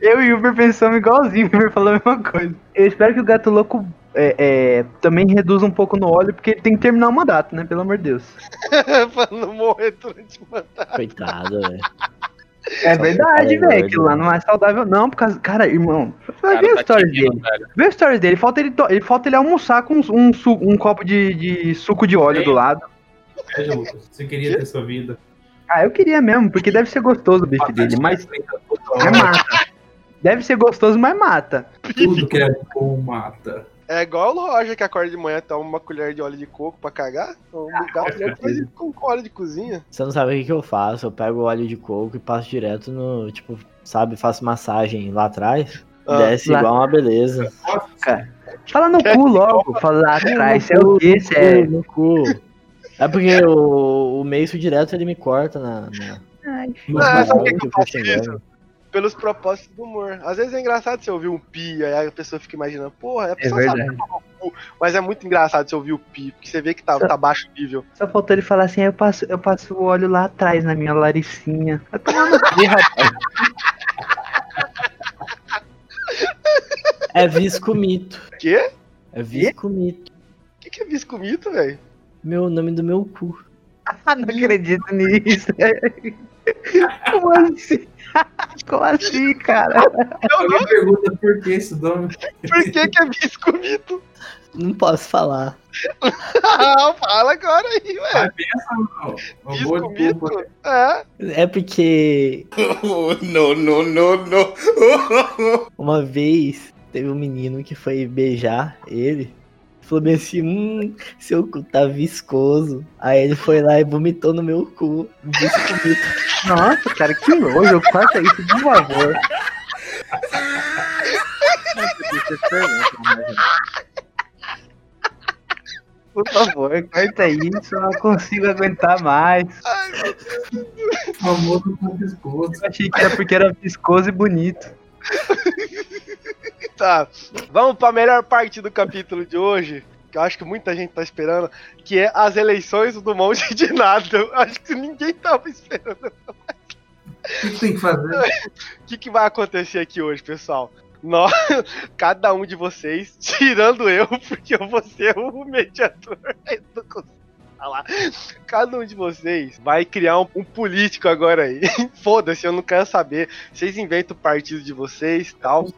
Eu e o Uber pensamos igualzinho, o Uber falou a mesma coisa. Eu espero que o gato louco é, é, também reduza um pouco no óleo, porque ele tem que terminar o mandato, né? Pelo amor de Deus. pra não morrer durante o mandato. Coitado, velho. É verdade, é velho. Aquilo lá não é saudável, não. Por causa. Cara, irmão, Cara, ver tá os stories dele. velho. Vê os stories dele. Falta ele, to- ele, falta ele almoçar com um, um, su- um copo de, de suco de óleo Sim. do lado. Veja, Lucas, você queria ter sua vida. Ah, eu queria mesmo, porque deve ser gostoso o bife dele, mas, mas mata. Deve ser gostoso, mas mata. Tudo que é bom mata. É igual o Roger que acorda de manhã toma uma colher de óleo de coco pra cagar. O gato louco faz isso com óleo de cozinha. Você não sabe o que, que eu faço. Eu pego o óleo de coco e passo direto no. Tipo, sabe, faço massagem lá atrás. Ah, desce lá- igual uma beleza. Fala no cu logo, fala lá atrás. É o quê? Você é. No cu. É porque o, o meiço direto ele me corta na. na... Ah, na sabe mão que que que eu faço xingando. Pelos propósitos do humor. Às vezes é engraçado você ouvir um pi, aí a pessoa fica imaginando, porra, a É pessoa sabe verdade. Mas é muito engraçado você ouvir o pi, porque você vê que tá, tá baixo nível. Só faltou ele falar assim, "Ah, eu passo, eu passo o óleo lá atrás na minha laricinha. Vai tomar no cu, rapaz. É viscomito. Quê? É viscomito. O que, que é viscomito, velho? Meu nome do meu cu. não acredito nisso. Como assim? Como assim, cara? Alguém pergunta por que esse nome. Por que, que é biscoito? Não posso falar. Ah, fala agora aí, Ah, ué. de Biscoito? É. É porque Oh, no, no, no, no. uma vez teve um menino que foi beijar ele. Falou bem assim, hum, seu cu tá viscoso. Aí ele foi lá e vomitou no meu cu. Nossa, cara, que nojo. Corta isso, por favor. Por favor, corta isso. Eu não consigo aguentar mais. Famoso com pescoço. Eu achei que era porque era viscoso e bonito. Tá. Vamos pra melhor parte do capítulo de hoje. Que eu acho que muita gente tá esperando. Que é as eleições do Monte de Nada. Eu acho que ninguém tava esperando. O que tem que fazer? O que, que vai acontecer aqui hoje, pessoal? Nós, cada um de vocês, tirando eu, porque eu vou ser o mediador. Não consigo falar. Cada um de vocês vai criar um, um político agora aí. Foda-se, eu não quero saber. Vocês inventam o partido de vocês tal.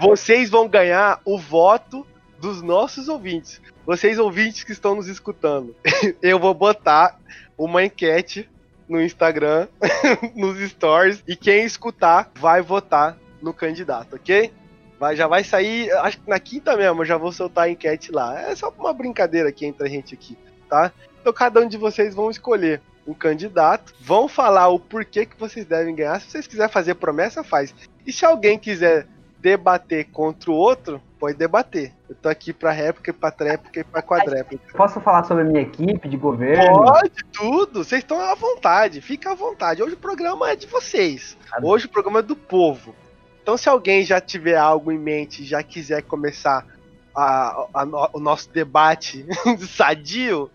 Vocês vão ganhar o voto dos nossos ouvintes. Vocês ouvintes que estão nos escutando. Eu vou botar uma enquete no Instagram, nos stories, e quem escutar vai votar no candidato, ok? Vai, já vai sair, acho que na quinta mesmo, eu já vou soltar a enquete lá. É só uma brincadeira aqui entre a gente aqui, tá? Então cada um de vocês vão escolher um candidato, vão falar o porquê que vocês devem ganhar. Se vocês quiserem fazer promessa, faz. E se alguém quiser debater contra o outro, pode debater. Eu tô aqui pra réplica, pra tréplica e pra quadréplica. Posso falar sobre a minha equipe de governo? Pode tudo, vocês estão à vontade, fica à vontade. Hoje o programa é de vocês. Hoje o programa é do povo. Então, se alguém já tiver algo em mente, já quiser começar a- a- o nosso debate sadio,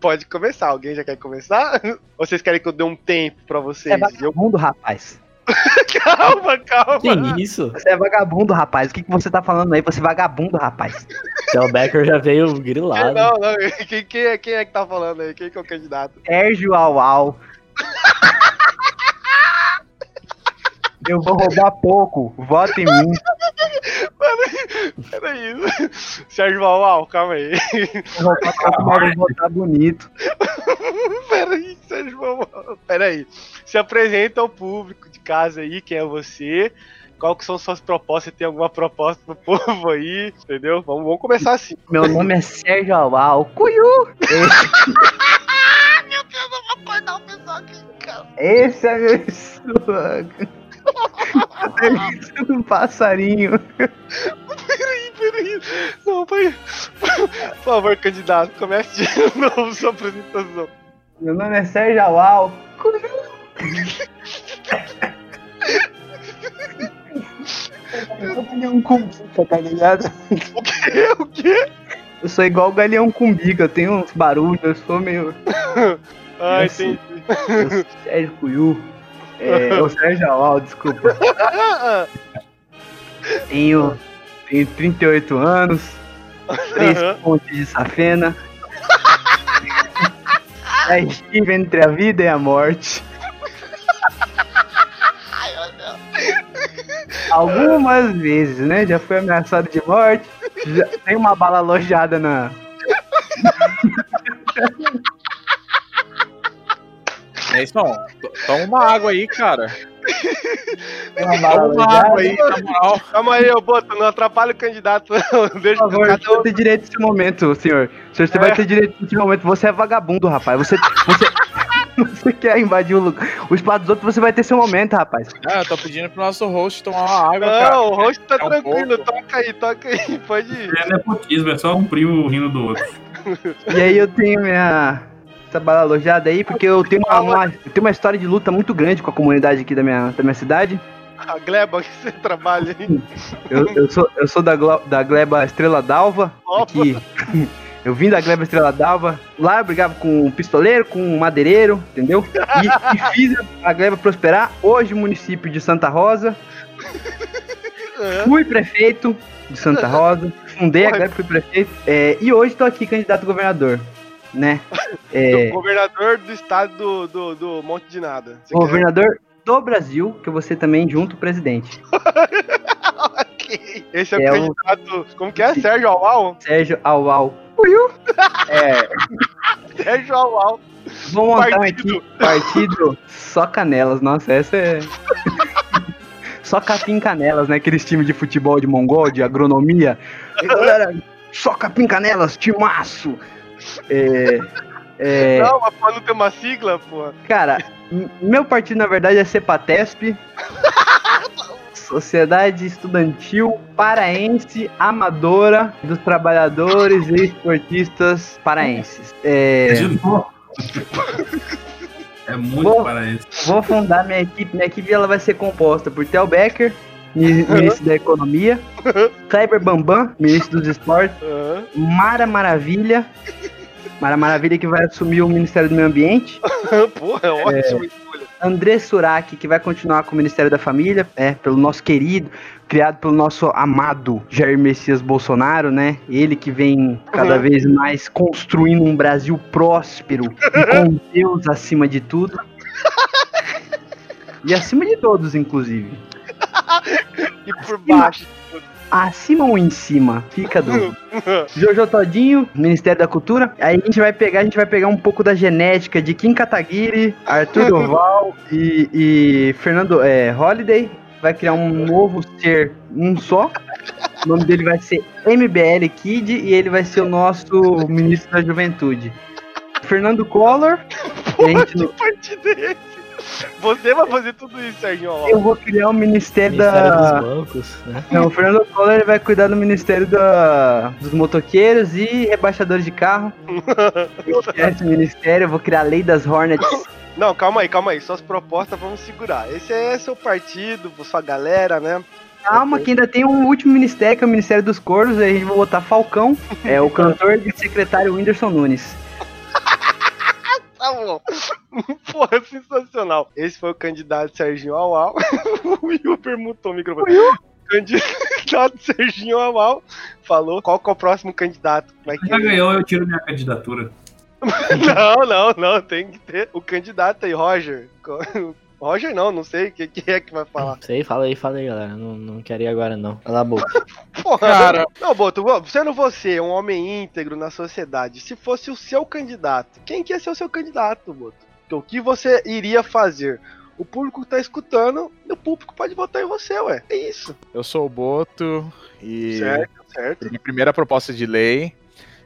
pode começar. Alguém já quer começar? Ou vocês querem que eu dê um tempo pra vocês? É Eu- vagabundo, rapaz. Calma, calma. Que isso? Você é vagabundo, rapaz. O que, que você tá falando aí? Você é vagabundo, rapaz. O Becker já veio grilado. Não, não. Quem, quem é, quem é que tá falando aí? Quem que é o candidato? Sérgio Auau. Eu vou roubar pouco. Vota em mim. Peraí. Sérgio Valval, calma aí. Vou eu vou votar bonito. Peraí, Sérgio Valval. Peraí. Se apresenta ao público de casa aí, quem é você. Qual que são suas propostas? Tem alguma proposta pro povo aí? Entendeu? Vamos, vamos começar assim. Meu nome é Sérgio Auau. Cuiu! acordar o pessoal aqui em casa. Esse é meu slogan. Aterrissando um passarinho. Peraí, peraí. Não, peraí. Por favor, candidato, comece de novo sua apresentação. Meu nome é Sérgio Auau. Eu sou galinhão com bica, tá ligado? O quê? O quê? Eu sou igual o galinhão com bica, eu tenho uns barulhos, eu sou meio. Ah, Eu sei. entendi. Sérgio Cuiu. É, é o Sérgio Auau, desculpa. Tenho, tenho 38 anos, três Aham. pontes de safena. Já estive entre a vida e a morte. Algumas vezes, né? Já fui ameaçado de morte. Já tem uma bala alojada na. É. T- Toma uma água aí, cara. Toma uma água aí, na moral. Calma aí, ô Boto, não atrapalha o candidato, não. Deixa Por favor, cada você um. tem direito nesse momento, senhor. Senhor, você É. vai ter direito nesse momento. Você é vagabundo, rapaz. Você. Você, você quer invadir o, lugar- o espaço dos outros, você vai ter seu momento, rapaz. Ah, eu tô pedindo pro nosso host tomar uma água, cara. Não, o rosto tá É um tranquilo, pouco. toca aí, toca aí, pode ir. É nepotismo, é só um primo rindo do outro. E aí eu tenho minha. Essa bala alojada aí, porque eu tenho uma, uma- eu tenho uma história de luta muito grande com a comunidade aqui da minha, da minha cidade. A Gleba que você trabalha aí. Eu, eu sou, eu sou da, da Gleba Estrela d'Alva. Aqui. Eu vim da Gleba Estrela d'Alva. Lá eu brigava com um pistoleiro, com um madeireiro, entendeu? E, e fiz a Gleba prosperar. Hoje, município de Santa Rosa. É. Fui prefeito de Santa Rosa. Fundei a. Gleba, fui prefeito. É, e hoje tô aqui, candidato a governador. Né? É, Governador do estado do, do, do Monte de Nada. Você governador do Brasil, que você também junto o presidente. quer- Ok. Esse é, É o o- candidato. Como que é? Sérgio Aual? Sérgio Aual. É, Sérgio Aual. vou montar Partido. aqui partido só canelas. Nossa, essa é. só capim canelas, né? Aqueles times de futebol de mongol, de agronomia. E, galera, só capim canelas, timaço. É, é, Não, mas pra não ter uma sigla, pô. Cara, meu partido na verdade é CEPATESP. Sociedade Estudantil Paraense Amadora dos Trabalhadores e Esportistas Paraenses. É, De novo. É muito Bom. para isso. vou fundar minha equipe. Minha equipe ela vai ser composta por Theo Becker, mi- ministro da Economia, Kleber Bambam, ministro dos Esportes. Mara Maravilha, Mara Maravilha que vai assumir o Ministério do Meio Ambiente, Porra, é ótimo escolha. André Surak, que vai continuar com o Ministério da Família, é, pelo nosso querido, criado pelo nosso amado Jair Messias Bolsonaro, né? Ele que vem cada Uhum. vez mais construindo um Brasil próspero e com Deus acima de tudo. E acima de todos, inclusive. E por baixo. Acima ou em cima? Fica dúvida. Jojo Todinho, Ministério da Cultura. Aí a gente vai pegar, a gente vai pegar um pouco da genética de Kim Kataguiri, Arthur Doval e, e Fernando é, Holiday. Vai criar um novo ser, um só. O nome dele vai ser MBL Kid e ele vai ser o nosso ministro da Juventude. Fernando Collor. a gente não- partido é esse? Você vai fazer tudo isso, Sérgio eu vou criar o Ministério, Ministério da. dos Bancos, né? Não, o Fernando Collor vai cuidar do Ministério da, dos motoqueiros e rebaixadores de carro. Eu vou criar esse ministério, eu vou criar a lei das Hornets. Não, calma aí, calma aí. Suas propostas vamos segurar. Esse é seu partido, sua galera, né? Calma, que ainda tem um último ministério, que é o Ministério dos Corvos, aí a gente vai botar Falcão, é o cantor e secretário Whindersson Nunes. Tá bom. Porra, sensacional. Esse foi o candidato Serginho Aual. o Will perguntou o microfone. Candidato Serginho Aual falou qual que é o próximo candidato. Vai Já querer. ganhou, eu tiro minha candidatura. Não, não, não. Tem que ter o candidato aí, Roger. Roger não, não sei o que, que é que vai falar. Sei, fala aí, fala aí, galera. Não, não quero ir agora, não. Cala a boca. Porra, Cara. Não, Boto, sendo você um homem íntegro na sociedade, se fosse o seu candidato, quem que ia ser o seu candidato, Boto? O que você iria fazer? O público tá escutando e o público pode votar em você, ué. É isso. Eu sou o Boto e Certo, certo. minha primeira proposta de lei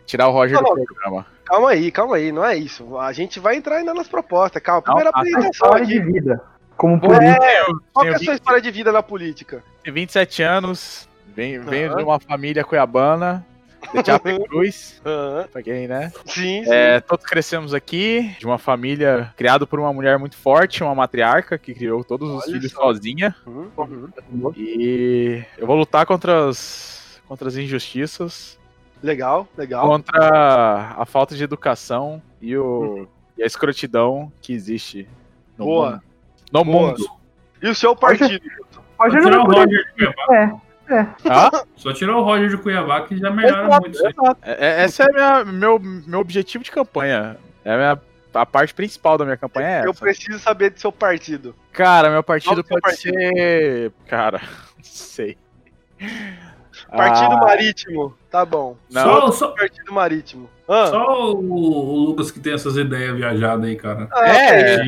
tirar o Roger Não, do não. programa. Calma aí, calma aí, não é isso. A gente vai entrar ainda nas propostas, calma. Não, Primeira. A apresentação história de aqui. vida. Como É, político. qual que é a sua história de vida na política? Tenho 27 anos, venho, venho de uma família cuiabana, de Chapecruz, Aham. pra quem, né? Sim, sim. É, todos crescemos aqui, de uma família criada por uma mulher muito forte, uma matriarca, que criou todos os Olha filhos só. sozinha. Uhum, uhum. E eu vou lutar contra as, contra as injustiças, Legal, legal. contra a falta de educação e, o, e a escrotidão que existe no Boa. mundo. No Boa. mundo. E o seu partido? Só Roger tirar o Roger de Cuiabá. Hã? Só tirar o Roger de Cuiabá que já melhora Exato, muito exato. É- é- Esse é minha, meu, meu objetivo de campanha. É a, minha, a parte principal da minha campanha é Eu essa. preciso saber do seu partido. Cara, meu partido Qual é pode seu ser. Cara, não sei. Partido Ah, Marítimo. Tá bom. Não. Só, só, Partido Marítimo. Ah. só o, o Lucas que tem essas ideias viajadas aí, cara. Ah, É, Vocês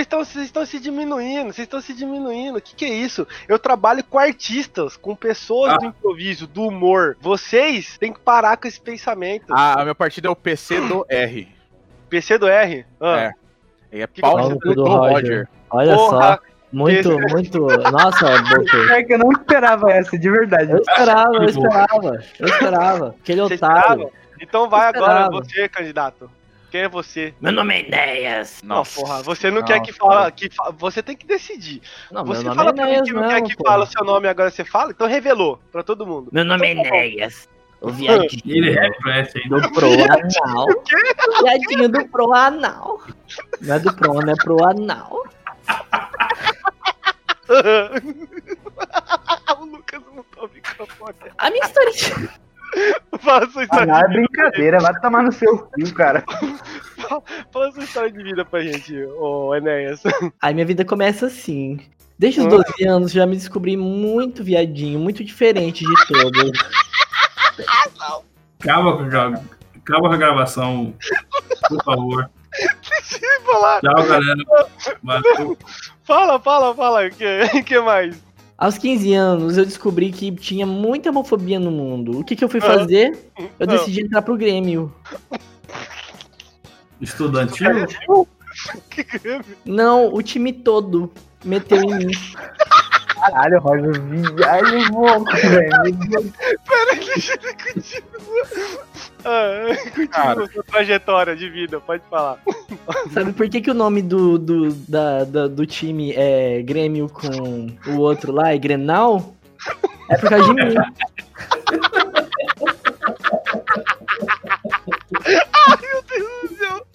estão vocês estão se diminuindo, vocês estão se diminuindo. O que, que é isso? Eu trabalho com artistas, com pessoas Ah. do improviso, do humor. Vocês têm que parar com esse pensamento. Ah, meu partido é o PC do R. PC do R? Ah. É. É Que pau pau no no cu cu do do Roger. Roger. Olha Porra, só. Muito, esse- muito. Nossa, Boto. É que eu não esperava essa, de verdade. Eu esperava, eu esperava. Eu esperava. Aquele Você otário. esperava? Então vai agora você, candidato. Quem é você? Meu nome é Ideias. Nossa. Não, porra, você não, Não, quer que fala, que fa- você tem que decidir. Não, você meu nome fala é pra mim Ideias que não quer que pô. fala o seu nome agora você fala, então revelou pra todo mundo. Meu nome é Ideias. O viadinho E ele reflete ainda. do Pro Anal. O viadinho do Pro Anal. Não é do Pro, não é Pro Anal. o Lucas não tá o microfone. A minha história de... Fala sua Ah, história não, é de vida. brincadeira, vai tomar no seu cu, cara. Fala sua história de vida pra gente, ô Enéas. Aí minha vida começa assim. Desde os Hum. 12 anos já me descobri muito viadinho, muito diferente de todos. Acaba com, a, acaba com a gravação, por favor. Falar. Tchau, galera. Valeu. Fala, fala, fala. O que, que mais? Aos 15 anos eu descobri que tinha muita homofobia no mundo. O que, que eu fui Ah. fazer? Eu decidi entrar pro Grêmio. Estudantil? Não, o time todo meteu em mim. Caralho, Roger, viagem louco, velho. Peraí, deixa ele continuar. Ah, continua Cara. sua trajetória de vida, pode falar. Sabe por que, que o nome do, do, da, da- do time é Grêmio com o outro lá, é Grenal? É por causa de mim. Meu Deus do céu.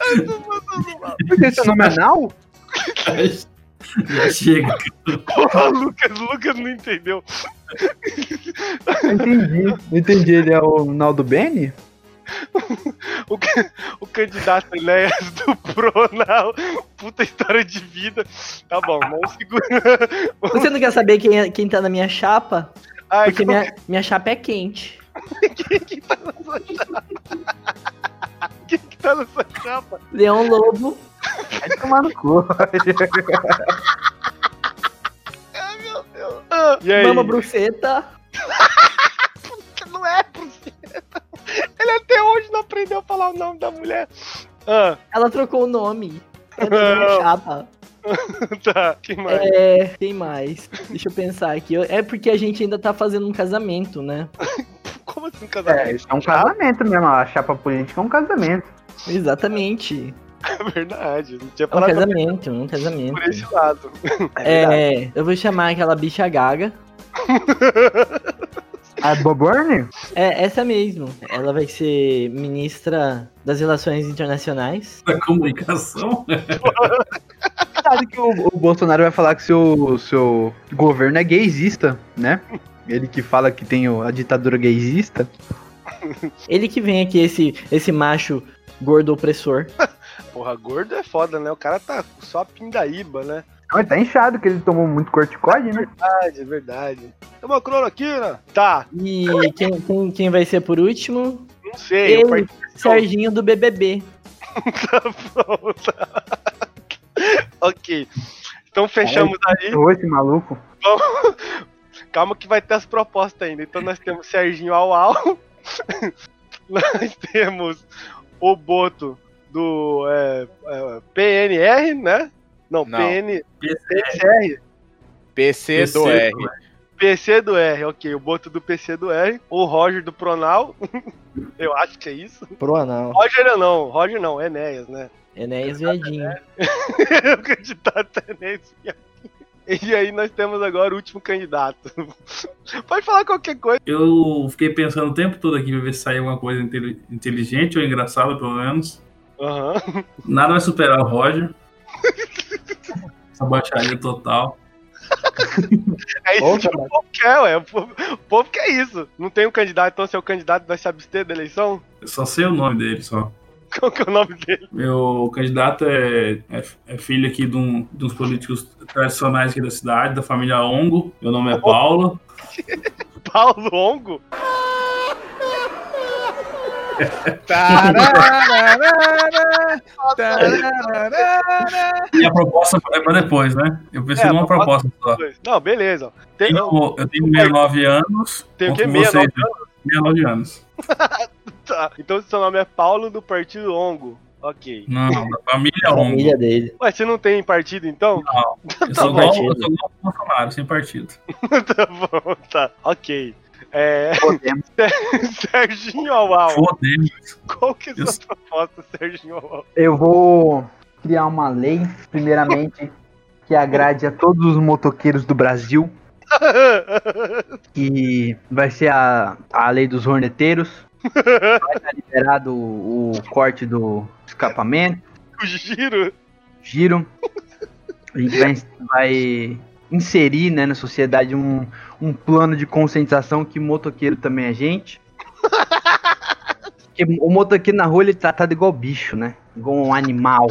Ai, tô passando mal. Por que seu nome é Nau? Já chega. Porra, Lucas, Lucas não entendeu. Não entendi. Não entendi, ele é o Naldo Bene? O, o candidato Enéas do Pronal. Puta história de vida. Tá bom, vamos segurar. Você não quer saber quem, é- quem tá na minha chapa? Ai, Porque como minha, minha chapa é quente. que tá na sua chapa? Quem que tá na sua chapa? Leão Lobo, Vai tomar no cu. Ai, meu Deus. Ah, e aí? Mama Bruceta. Não é buceta. Ele até hoje não aprendeu a falar o nome da mulher. Ah, Ela trocou o nome. É chapa. tá. Quem mais? É, tem mais. Deixa eu pensar aqui. É porque a gente ainda tá fazendo um casamento, né? Como assim casamento? É, isso é um casamento mesmo. A chapa política é um casamento. Exatamente. É verdade. Não tinha É um casamento, um casamento. por esse lado. É, eu vou chamar aquela bicha gaga. A Boborne? É, essa mesmo. Ela vai ser ministra das Relações Internacionais. Da comunicação? Sabe que o, o Bolsonaro vai falar que seu, seu governo é gaysista, né? Ele que fala que tem o- a ditadura gaysista. Ele que vem aqui, esse, esse macho gordo opressor. Porra, gordo é foda, né? O cara tá só a pindaíba, né? Não, ele tá inchado, que ele tomou muito corticóide, né? Verdade, verdade. É uma cloroquina? Tá, E quem, quem, quem vai ser por último? não sei. Eu parti- Serginho do BBB. Pronto. ok. Então fechamos aí. Ô, esse maluco. Vamos- Calma que vai ter as propostas ainda. Então nós temos Serginho Au Au. nós temos o Boto do é, é, PNR, né? Não, Não. PN, PCR. PC do PC, R. PC do R, ok. O Boto do PC do R. O Roger do Pronal. Eu acho que é isso. Pro anal. Roger não, Roger não, Enéas, né? Enéas Viadinho. o candidato é nesse. E aí nós temos agora o último candidato. Pode falar qualquer coisa. Eu fiquei pensando o tempo todo aqui pra ver se sair alguma coisa inte- inteligente ou engraçada, pelo menos. Aham. Nada vai superar o Roger. Essa baixaria total. É isso Outra, que o povo quer, ué. O povo, o povo quer isso. Não tem um candidato, então seu candidato vai se abster da eleição? Eu só sei o nome dele, só. Qual que é o nome dele? Meu candidato é, é, é filho aqui de, um, de uns políticos tradicionais aqui da cidade, da família Ongo. Meu nome é Paulo. Paulo Ongo? E a proposta é pra depois, né? Eu pensei É, a numa proposta só. Não, beleza. Tem, Tenho- eu tenho 69 anos. tem o quê? conto com vocês, 69 69 anos. Tá. Então seu nome é Paulo do Partido Ongo. Ok. Não, da família Ongo. família dele. Ué, você não tem partido então? Não, eu Tá eu sou igual o Bolsonaro, sem partido. tá bom, tá. Ok. É. Podemos. Serginho. Fodemos. Qual que é a Eu- sua proposta, Serginho Auau? Eu vou criar uma lei, primeiramente, que agrade a todos os motoqueiros do Brasil, que vai ser a, a lei dos horneteiros. Vai estar liberado o, o corte do escapamento, o giro? giro. A gente vai, vai inserir né, na sociedade um, um plano de conscientização que motoqueiro também é gente. Porque o motoqueiro na rua ele é tratado igual bicho, né? Igual um animal.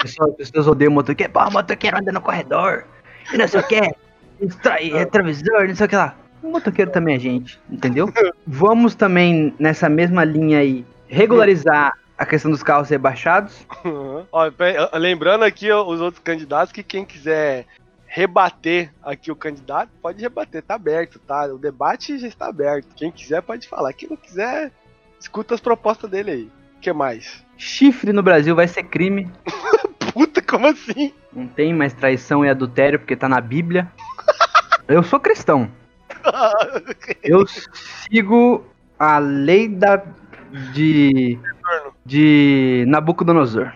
Pessoas, as pessoas odeiam motoqueiro. Pô, motoqueiro anda no corredor. E não sei o que. Distrai retrovisor, não sei o que lá. O motoqueiro também é gente, entendeu? Vamos também nessa mesma linha aí regularizar a questão dos carros rebaixados. Ó, pe- lembrando aqui ó, os outros candidatos que quem quiser rebater aqui o candidato, pode rebater, tá aberto, tá? O debate já está aberto. Quem quiser pode falar. Quem não quiser, escuta as propostas dele aí. O que mais? Chifre no Brasil vai ser crime. Puta, como assim? Não tem mais traição e adultério porque tá na Bíblia. Eu sou cristão. Eu sigo a lei da de de Nabucodonosor.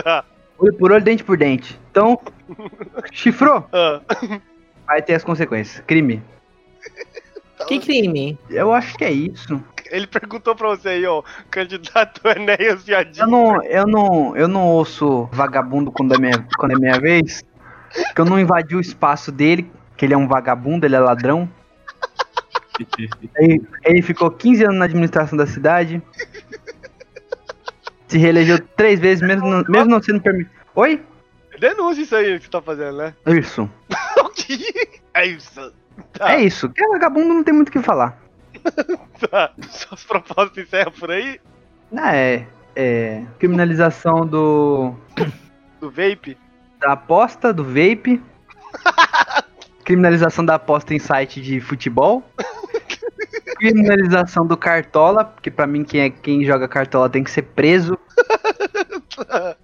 tá. Olho por olho, dente por dente. Então, chifrou, Ah, vai ter as consequências. Crime. Que crime? Eu acho que é isso. Ele perguntou pra você aí, ó, candidato Enéas Viadinho. Eu não, eu não, eu não ouço vagabundo quando é minha, quando é minha vez. Porque eu não invadi o espaço dele, que ele é um vagabundo, ele é ladrão. Ele, ele ficou 15 anos na administração da cidade. Se reelegeu três vezes, mesmo não, mesmo não sendo permitido. Oi? Denúncia isso aí que você tá fazendo, né? Isso. O que? É isso. Tá, É isso. Que é vagabundo não tem muito o que falar. tá. Suas propostas encerram por aí? Ah, É, é. Criminalização do. Do vape? Da aposta, do vape. Criminalização da aposta em site de futebol. Criminalização do cartola, porque pra mim quem, é, quem joga cartola tem que ser preso.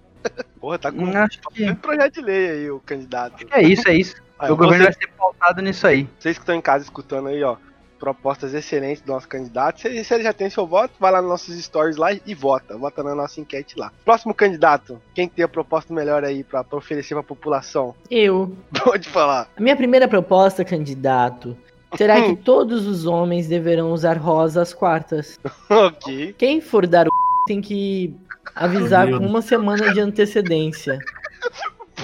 Porra, tá com Hum, Acho que um projeto de lei aí, o candidato. é isso, é isso. Aí, o governo vai vocês, ser pautado nisso aí. vocês que estão em casa escutando aí, ó, propostas excelentes do nosso candidato. Se, se ele já tem seu voto, vai lá nos nossos stories lá e vota. Vota na nossa enquete lá. Próximo candidato, quem tem a proposta melhor aí pra, pra oferecer pra população? Eu. Pode falar. A minha primeira proposta, candidato, será que todos os homens deverão usar rosa às quartas. ok. Quem for dar o tem que avisar com uma semana de antecedência.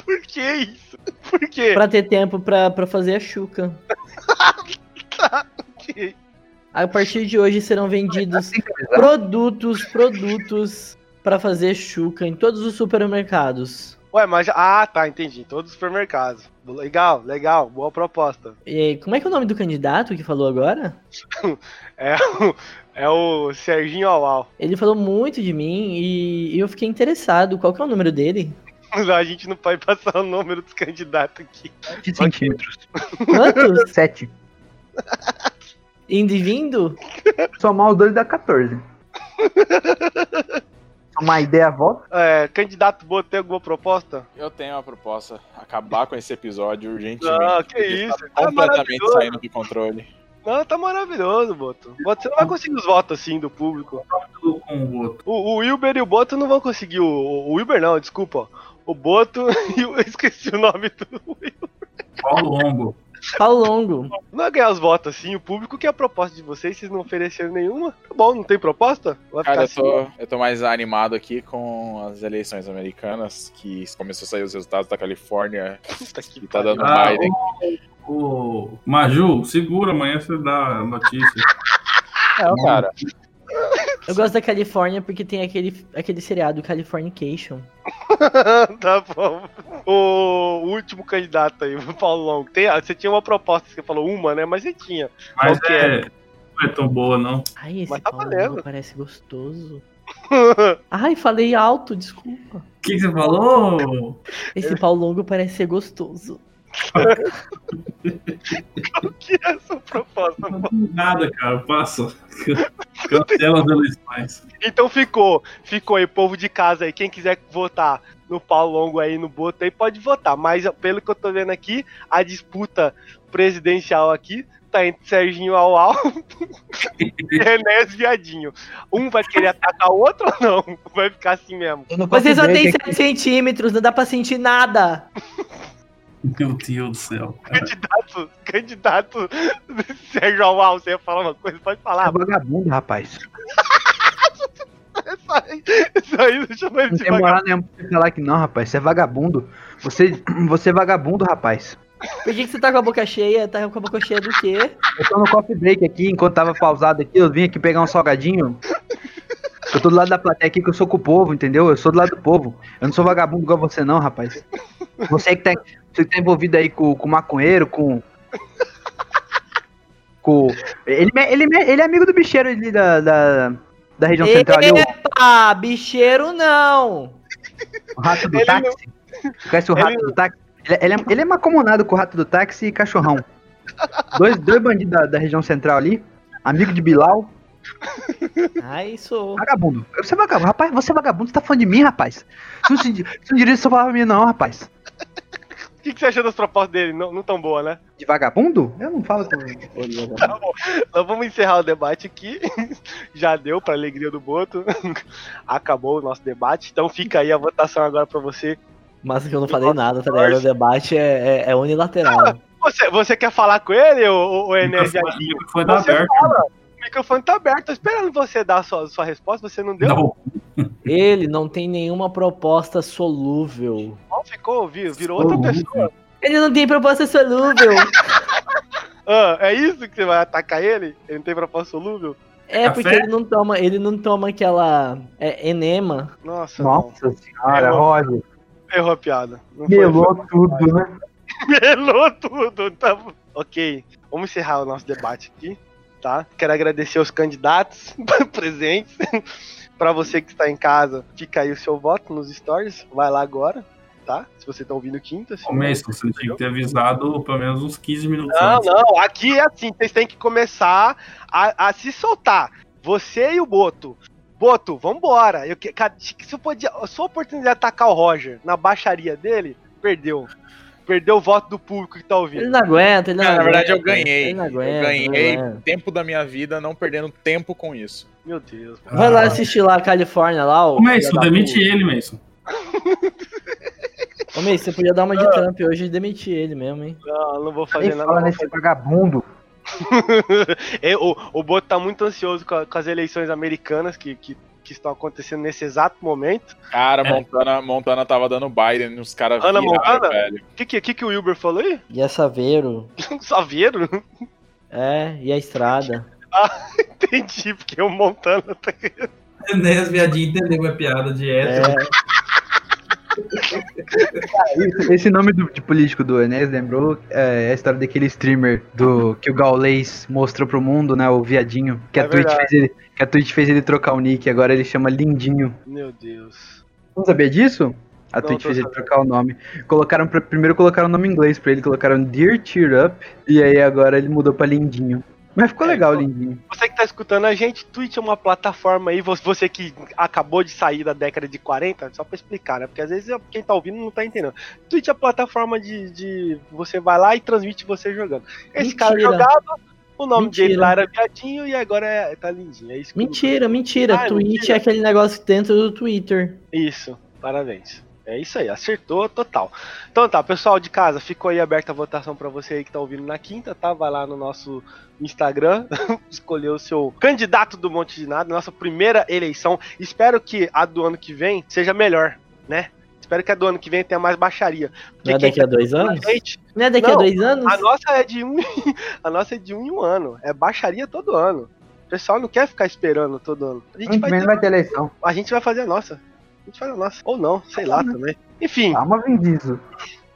Por que isso? Por quê? Pra ter tempo pra, pra fazer a chuca. Ok. A partir de hoje serão vendidos produtos, produtos pra fazer chuca em todos os supermercados. Ué, mas. Ah, tá, entendi. Todos os supermercados. Legal, legal. Boa proposta. E como é que é o nome do candidato que falou agora? É o, é o Serginho Aual. Ele falou muito de mim e eu fiquei interessado. Qual que é o número dele? A gente não pode passar o número dos candidatos aqui. 7 centímetros. Quantos? 7. Indo e vindo? Somar os dois dá 14. Somar ideia volta. É, candidato Boa, tem alguma proposta? Eu tenho uma proposta. Acabar com esse episódio urgentemente. Não, que porque isso. Tá Tá completamente saindo do controle. Não, tá maravilhoso, Boto. Boto, Você não vai conseguir os votos assim do público. Com o outro. O, o Wilber e o Boto não vão conseguir. O, o Wilber não, desculpa. O Boto e o. Eu esqueci o nome do Wilber. Paulo Longo. Paulo Longo. Não vai ganhar os votos assim. O público que é a proposta de vocês, vocês não ofereceram nenhuma. Tá bom, não tem proposta? Vai Cara, eu ficar assim. tô, eu tô mais animado aqui com as eleições americanas, que começou a sair os resultados da Califórnia Puta que e tá dando Ah, Biden. o, o Maju, segura, amanhã você dá a notícia. Não, cara. Eu gosto da Califórnia porque tem aquele, aquele seriado Californication. tá bom. O último candidato aí, o Paulo Longo. Tem, ah, você tinha uma proposta, você falou uma, né? Mas você tinha. Mas Qual é, não é tão boa, não. Ai, esse Mas tá Paulo. Longo parece gostoso. Ai, falei alto, desculpa. O que, que você falou? Esse Paulo Longo parece ser gostoso. Que é a sua proposta? Não tem nada, cara. Passa. Cancela as eleições. Então ficou, ficou aí, povo de casa aí, quem quiser votar no Paulo Longo aí, no Boto aí, pode votar. Mas pelo que eu tô vendo aqui, a disputa presidencial aqui tá entre Serginho Aual e Enéas Viadinho. Um vai querer atacar o outro ou não? Vai ficar assim mesmo. Vocês só têm que- 7 centímetros, não dá pra sentir nada. Meu Deus do céu. cara. Candidato, candidato Sérgio Aual, você ia falar uma coisa, pode É falar. vagabundo, rapaz. Isso aí, isso aí não chama ele Não tem moral nenhuma pra você falar que não, rapaz. Você é vagabundo. Você, você é vagabundo, rapaz. Por que, que você tá com a boca cheia? Tá com a boca cheia do quê? Eu tô no coffee break aqui, enquanto tava pausado aqui, eu vim aqui pegar um salgadinho. Eu tô do lado da plateia aqui que eu sou com o povo, entendeu? Eu sou do lado do povo. Eu não sou vagabundo igual você não, rapaz. Você que tá, você tá envolvido aí com, com maconheiro, com... com... Ele, ele, ele é amigo do bicheiro ali da, da, da região central ali, o, Epa, bicheiro não! o rato do Ele táxi. Conhece o rato ele- do táxi? Ele, ele é, ele é macomunado com o rato do táxi e cachorrão. Dois, dois bandidos da, da região central ali, amigo de Bilal. Ai, sou. Vagabundo. Você é vagabundo. Rapaz, você é vagabundo, você tá falando de mim, rapaz. Você não, se, você não diria isso falar pra mim, não, rapaz. O que, que você achou das propostas dele? Não, não tão boa, né? De vagabundo? Eu não falo com Tá bom. Então vamos encerrar o debate aqui. Já deu pra alegria do Boto. Acabou o nosso debate. Então fica aí a votação agora pra você. Mas que eu não falei nada, tá ligado? O debate é, é, é unilateral. Você, você quer falar com ele, o, o Enes O microfone tá aberto. O microfone tá aberto. Tô esperando você dar a sua, sua resposta. Você não deu? Não, Ele não tem nenhuma proposta solúvel. Não ficou, viu? Virou outra pessoa. Ele não tem proposta solúvel. Ah, é isso que você vai atacar ele? Ele não tem proposta solúvel? É Café? porque ele não toma, ele não toma aquela é, enema. Nossa, não. Nossa senhora, Roger. Errou a piada. Não foi- Melou tudo, né? Melou tudo. Tá... bom. Ok, vamos encerrar o nosso debate aqui, tá? Quero agradecer aos candidatos presentes. Pra você que está em casa, fica aí o seu voto nos stories. Vai lá agora, tá? Se você tá ouvindo quinta. se Ô, não- Mason, você tinha que ter avisado pelo menos uns 15 minutos Não, antes. não, aqui é assim, vocês têm que começar a, a se soltar. Você e o Boto. Boto, vambora. Eu, cara, se eu podia, a sua oportunidade de atacar o Roger na baixaria dele, perdeu. Perdeu o voto do público que tá Ele ouvindo. não aguenta, ele não Cara, na aguenta. verdade, eu ganhei. Ele não aguenta, eu ele não ganhei tempo da minha vida não perdendo tempo com isso. Meu Deus. Vai lá assistir lá a Califórnia lá, ô. Ô, Mason, demite puta. ele, Mason. Ô, Mason, você podia dar uma de Trump hoje e demitir ele mesmo, hein? Não, não vou fazer Quem nada. fala não vou nesse vagabundo? É, o, o Boto tá muito ansioso com, a- com as eleições americanas que, que, que estão acontecendo nesse exato momento. Cara, É. Montana, Montana tava dando Biden, os caras Ana viraram, Montana? velho. O que, que, que, que o Wilber falou aí? E a Saveiro. Saveiro? É, e a estrada. Entendi, porque o Montana tá. Enéas Viadinho entendeu a piada de hétero. É, Esse, esse nome do, de político do Enes lembrou é, a história daquele streamer do que o Gaulês mostrou pro mundo, né? O viadinho. Que a, É Twitch verdade. fez ele, que a Twitch fez ele trocar o nick, agora ele chama Lindinho. Meu Deus. Não sabia disso? A Não, Twitch fez ele sabendo. trocar o nome. Colocaram pra- primeiro colocaram o nome em inglês pra ele, colocaram Dear Cheer Up, e aí agora ele mudou pra Lindinho. Mas ficou É, legal então- Lindinho. Você que tá escutando a gente, Twitch é uma plataforma aí, vo- você que acabou de sair da década de 40, só pra explicar, né? Porque às vezes quem tá ouvindo não tá entendendo. Twitch é a plataforma de, de você vai lá e transmite você jogando. Esse cara Mentira. jogava, o nome Mentira. dele lá era viadinho e agora é, tá lindinho. É isso que eu- mentira, mentira. Ah, Twitch mentira. é aquele negócio dentro do Twitter. Isso, parabéns. É isso aí, acertou total. Então tá, pessoal de casa, ficou aí aberta a votação pra você aí que tá ouvindo na quinta, tá? Vai lá no nosso Instagram, escolher o seu candidato do Monte de Nada, nossa primeira eleição. Espero que a do ano que vem seja melhor, né? Espero que a do ano que vem tenha mais baixaria. Porque Não é daqui a tá dois anos? gente, Não é daqui Não, a dois anos? a nossa é de um, a nossa é de um em um ano. É baixaria todo ano. O pessoal não quer ficar esperando todo ano. A gente vai vai ter eleição. a gente vai fazer a nossa. Gente faz a nossa. Ou não, sei lá também. Enfim, Vin Diesel.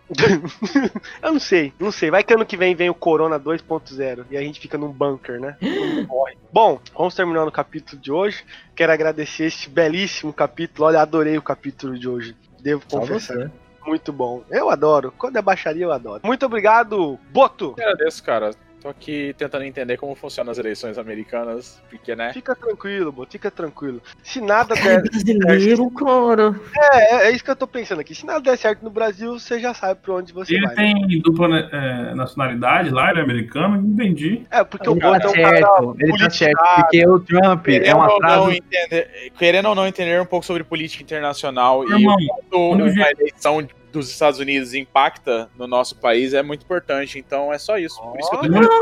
eu não sei, não sei. Vai que ano que vem vem o Corona 2.0 e a gente fica num bunker, né? Morre. Bom, vamos terminando o capítulo de hoje. Quero agradecer este belíssimo capítulo. Olha, adorei o capítulo de hoje. Devo confessar. Muito bom. Eu adoro. Quando é baixaria, eu adoro. Muito obrigado, Boto. Agradeço, cara. Tô aqui tentando entender como funcionam as eleições americanas, porque, né? Fica tranquilo, Boto. Fica tranquilo. Se nada Cara, der. brasileiro, cara. É, é isso que eu tô pensando aqui. Se nada der certo no Brasil, você já sabe pra onde você Ele vai. tem dupla né, é, nacionalidade lá, ele é americano, entendi. É, porque o Ele Boto tá é um cara ele tá certo, porque o Trump é Querendo um ou, não atraso. entender, querendo ou não entender um pouco sobre política internacional Meu e irmão, o uma eleição dos Estados Unidos impacta no nosso país é muito importante. Então é só isso. Por isso que eu tô o único-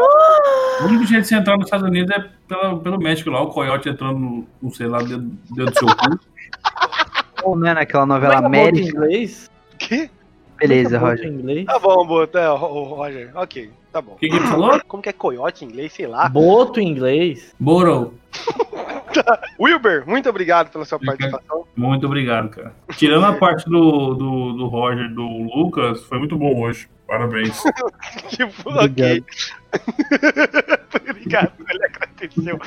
o único jeito de você entrar nos Estados Unidos é pela- pelo México lá, o coiote entrando, no, não sei lá, dentro, dentro do seu cu. Ou, né, naquela é novela é em América. inglês? Que? Beleza, Roger. Em inglês? Tá bom, Boto. É, o Roger. Ok, tá bom. O que, que ele falou? Como que é coiote em inglês? Sei lá. Boto em inglês. Boro. Wilber, muito obrigado pela sua participação. Muito obrigado, cara. Tirando a parte do, do, do Roger do Lucas, foi muito bom hoje. Parabéns. Tipo, ok. obrigado, ele agradeceu.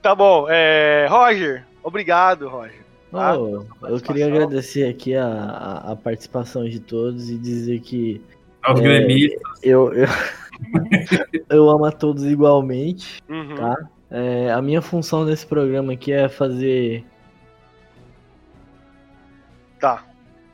tá bom, é, Roger, obrigado, Roger. Ah, Oh, eu queria agradecer aqui a, a, a participação de todos e dizer que Aos É. gremistas. eu, eu, eu amo a todos igualmente, Uhum. tá? É, a minha função nesse programa aqui é fazer. Tá.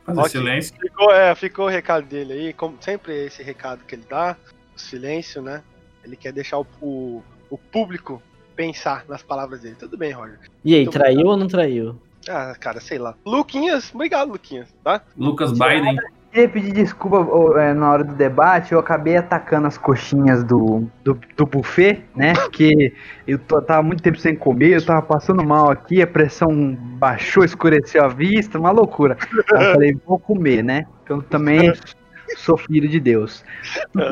Fazer silêncio. Ficou, é, ficou o recado dele aí, como sempre é esse recado que ele dá, o silêncio, né? Ele quer deixar o, o, o público pensar nas palavras dele. Tudo bem, Roger. E aí, Muito traiu ou não traiu? Ah, cara, sei lá. Luquinhas, obrigado, Luquinhas, tá? Lucas Biden. Queria pedir desculpa é, na hora do debate, eu acabei atacando as coxinhas do, do, do buffet, né? Porque eu tô- tava muito tempo sem comer, eu tava passando mal aqui, a pressão baixou, escureceu a vista, uma loucura. Aí eu falei, vou comer, né? Porque eu também sou filho de Deus.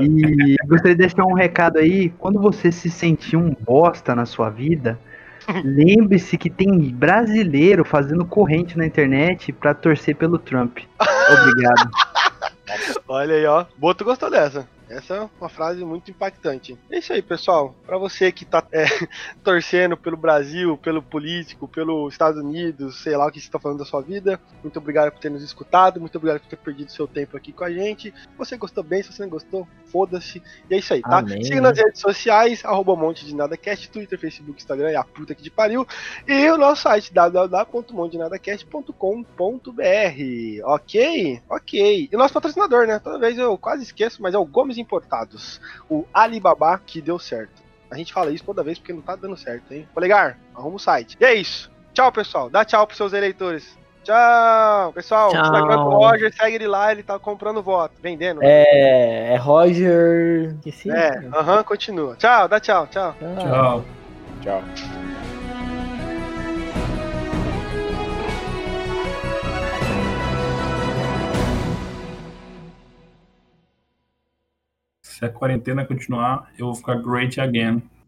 E gostaria de deixar um recado aí, quando você se sentir um bosta na sua vida, lembre-se que tem brasileiro fazendo corrente na internet pra torcer pelo Trump. Obrigado. Olha aí, ó. Boto gostou dessa. Essa é uma frase muito impactante. É isso aí, pessoal. Pra você que tá é, torcendo pelo Brasil, pelo político, pelos Estados Unidos, sei lá o que você tá falando da sua vida, muito obrigado por ter nos escutado, muito obrigado por ter perdido seu tempo aqui com a gente. Se você gostou bem, se você não gostou, foda-se. E é isso aí, tá? Amém, Siga nas redes sociais, arroba um monte de Twitter, Facebook, Instagram, é a puta que de pariu. E o nosso site www.montedenadacast.com.br. Ok? Ok. E o nosso patrocinador, né? Toda vez eu quase esqueço, mas é o Gomes Importados. O Alibaba que deu certo. A gente fala isso toda vez porque não tá dando certo, hein? Polegar, arruma o site. E é isso. Tchau, pessoal. Dá tchau pros seus eleitores. Tchau, pessoal. Tchau. Instagram do Roger, segue ele lá, ele tá comprando voto, vendendo. né? É, é Roger. Que sim? É, aham, continua. Tchau, dá tchau, tchau. Tchau. Tchau. Se a quarentena continuar, eu vou ficar great again.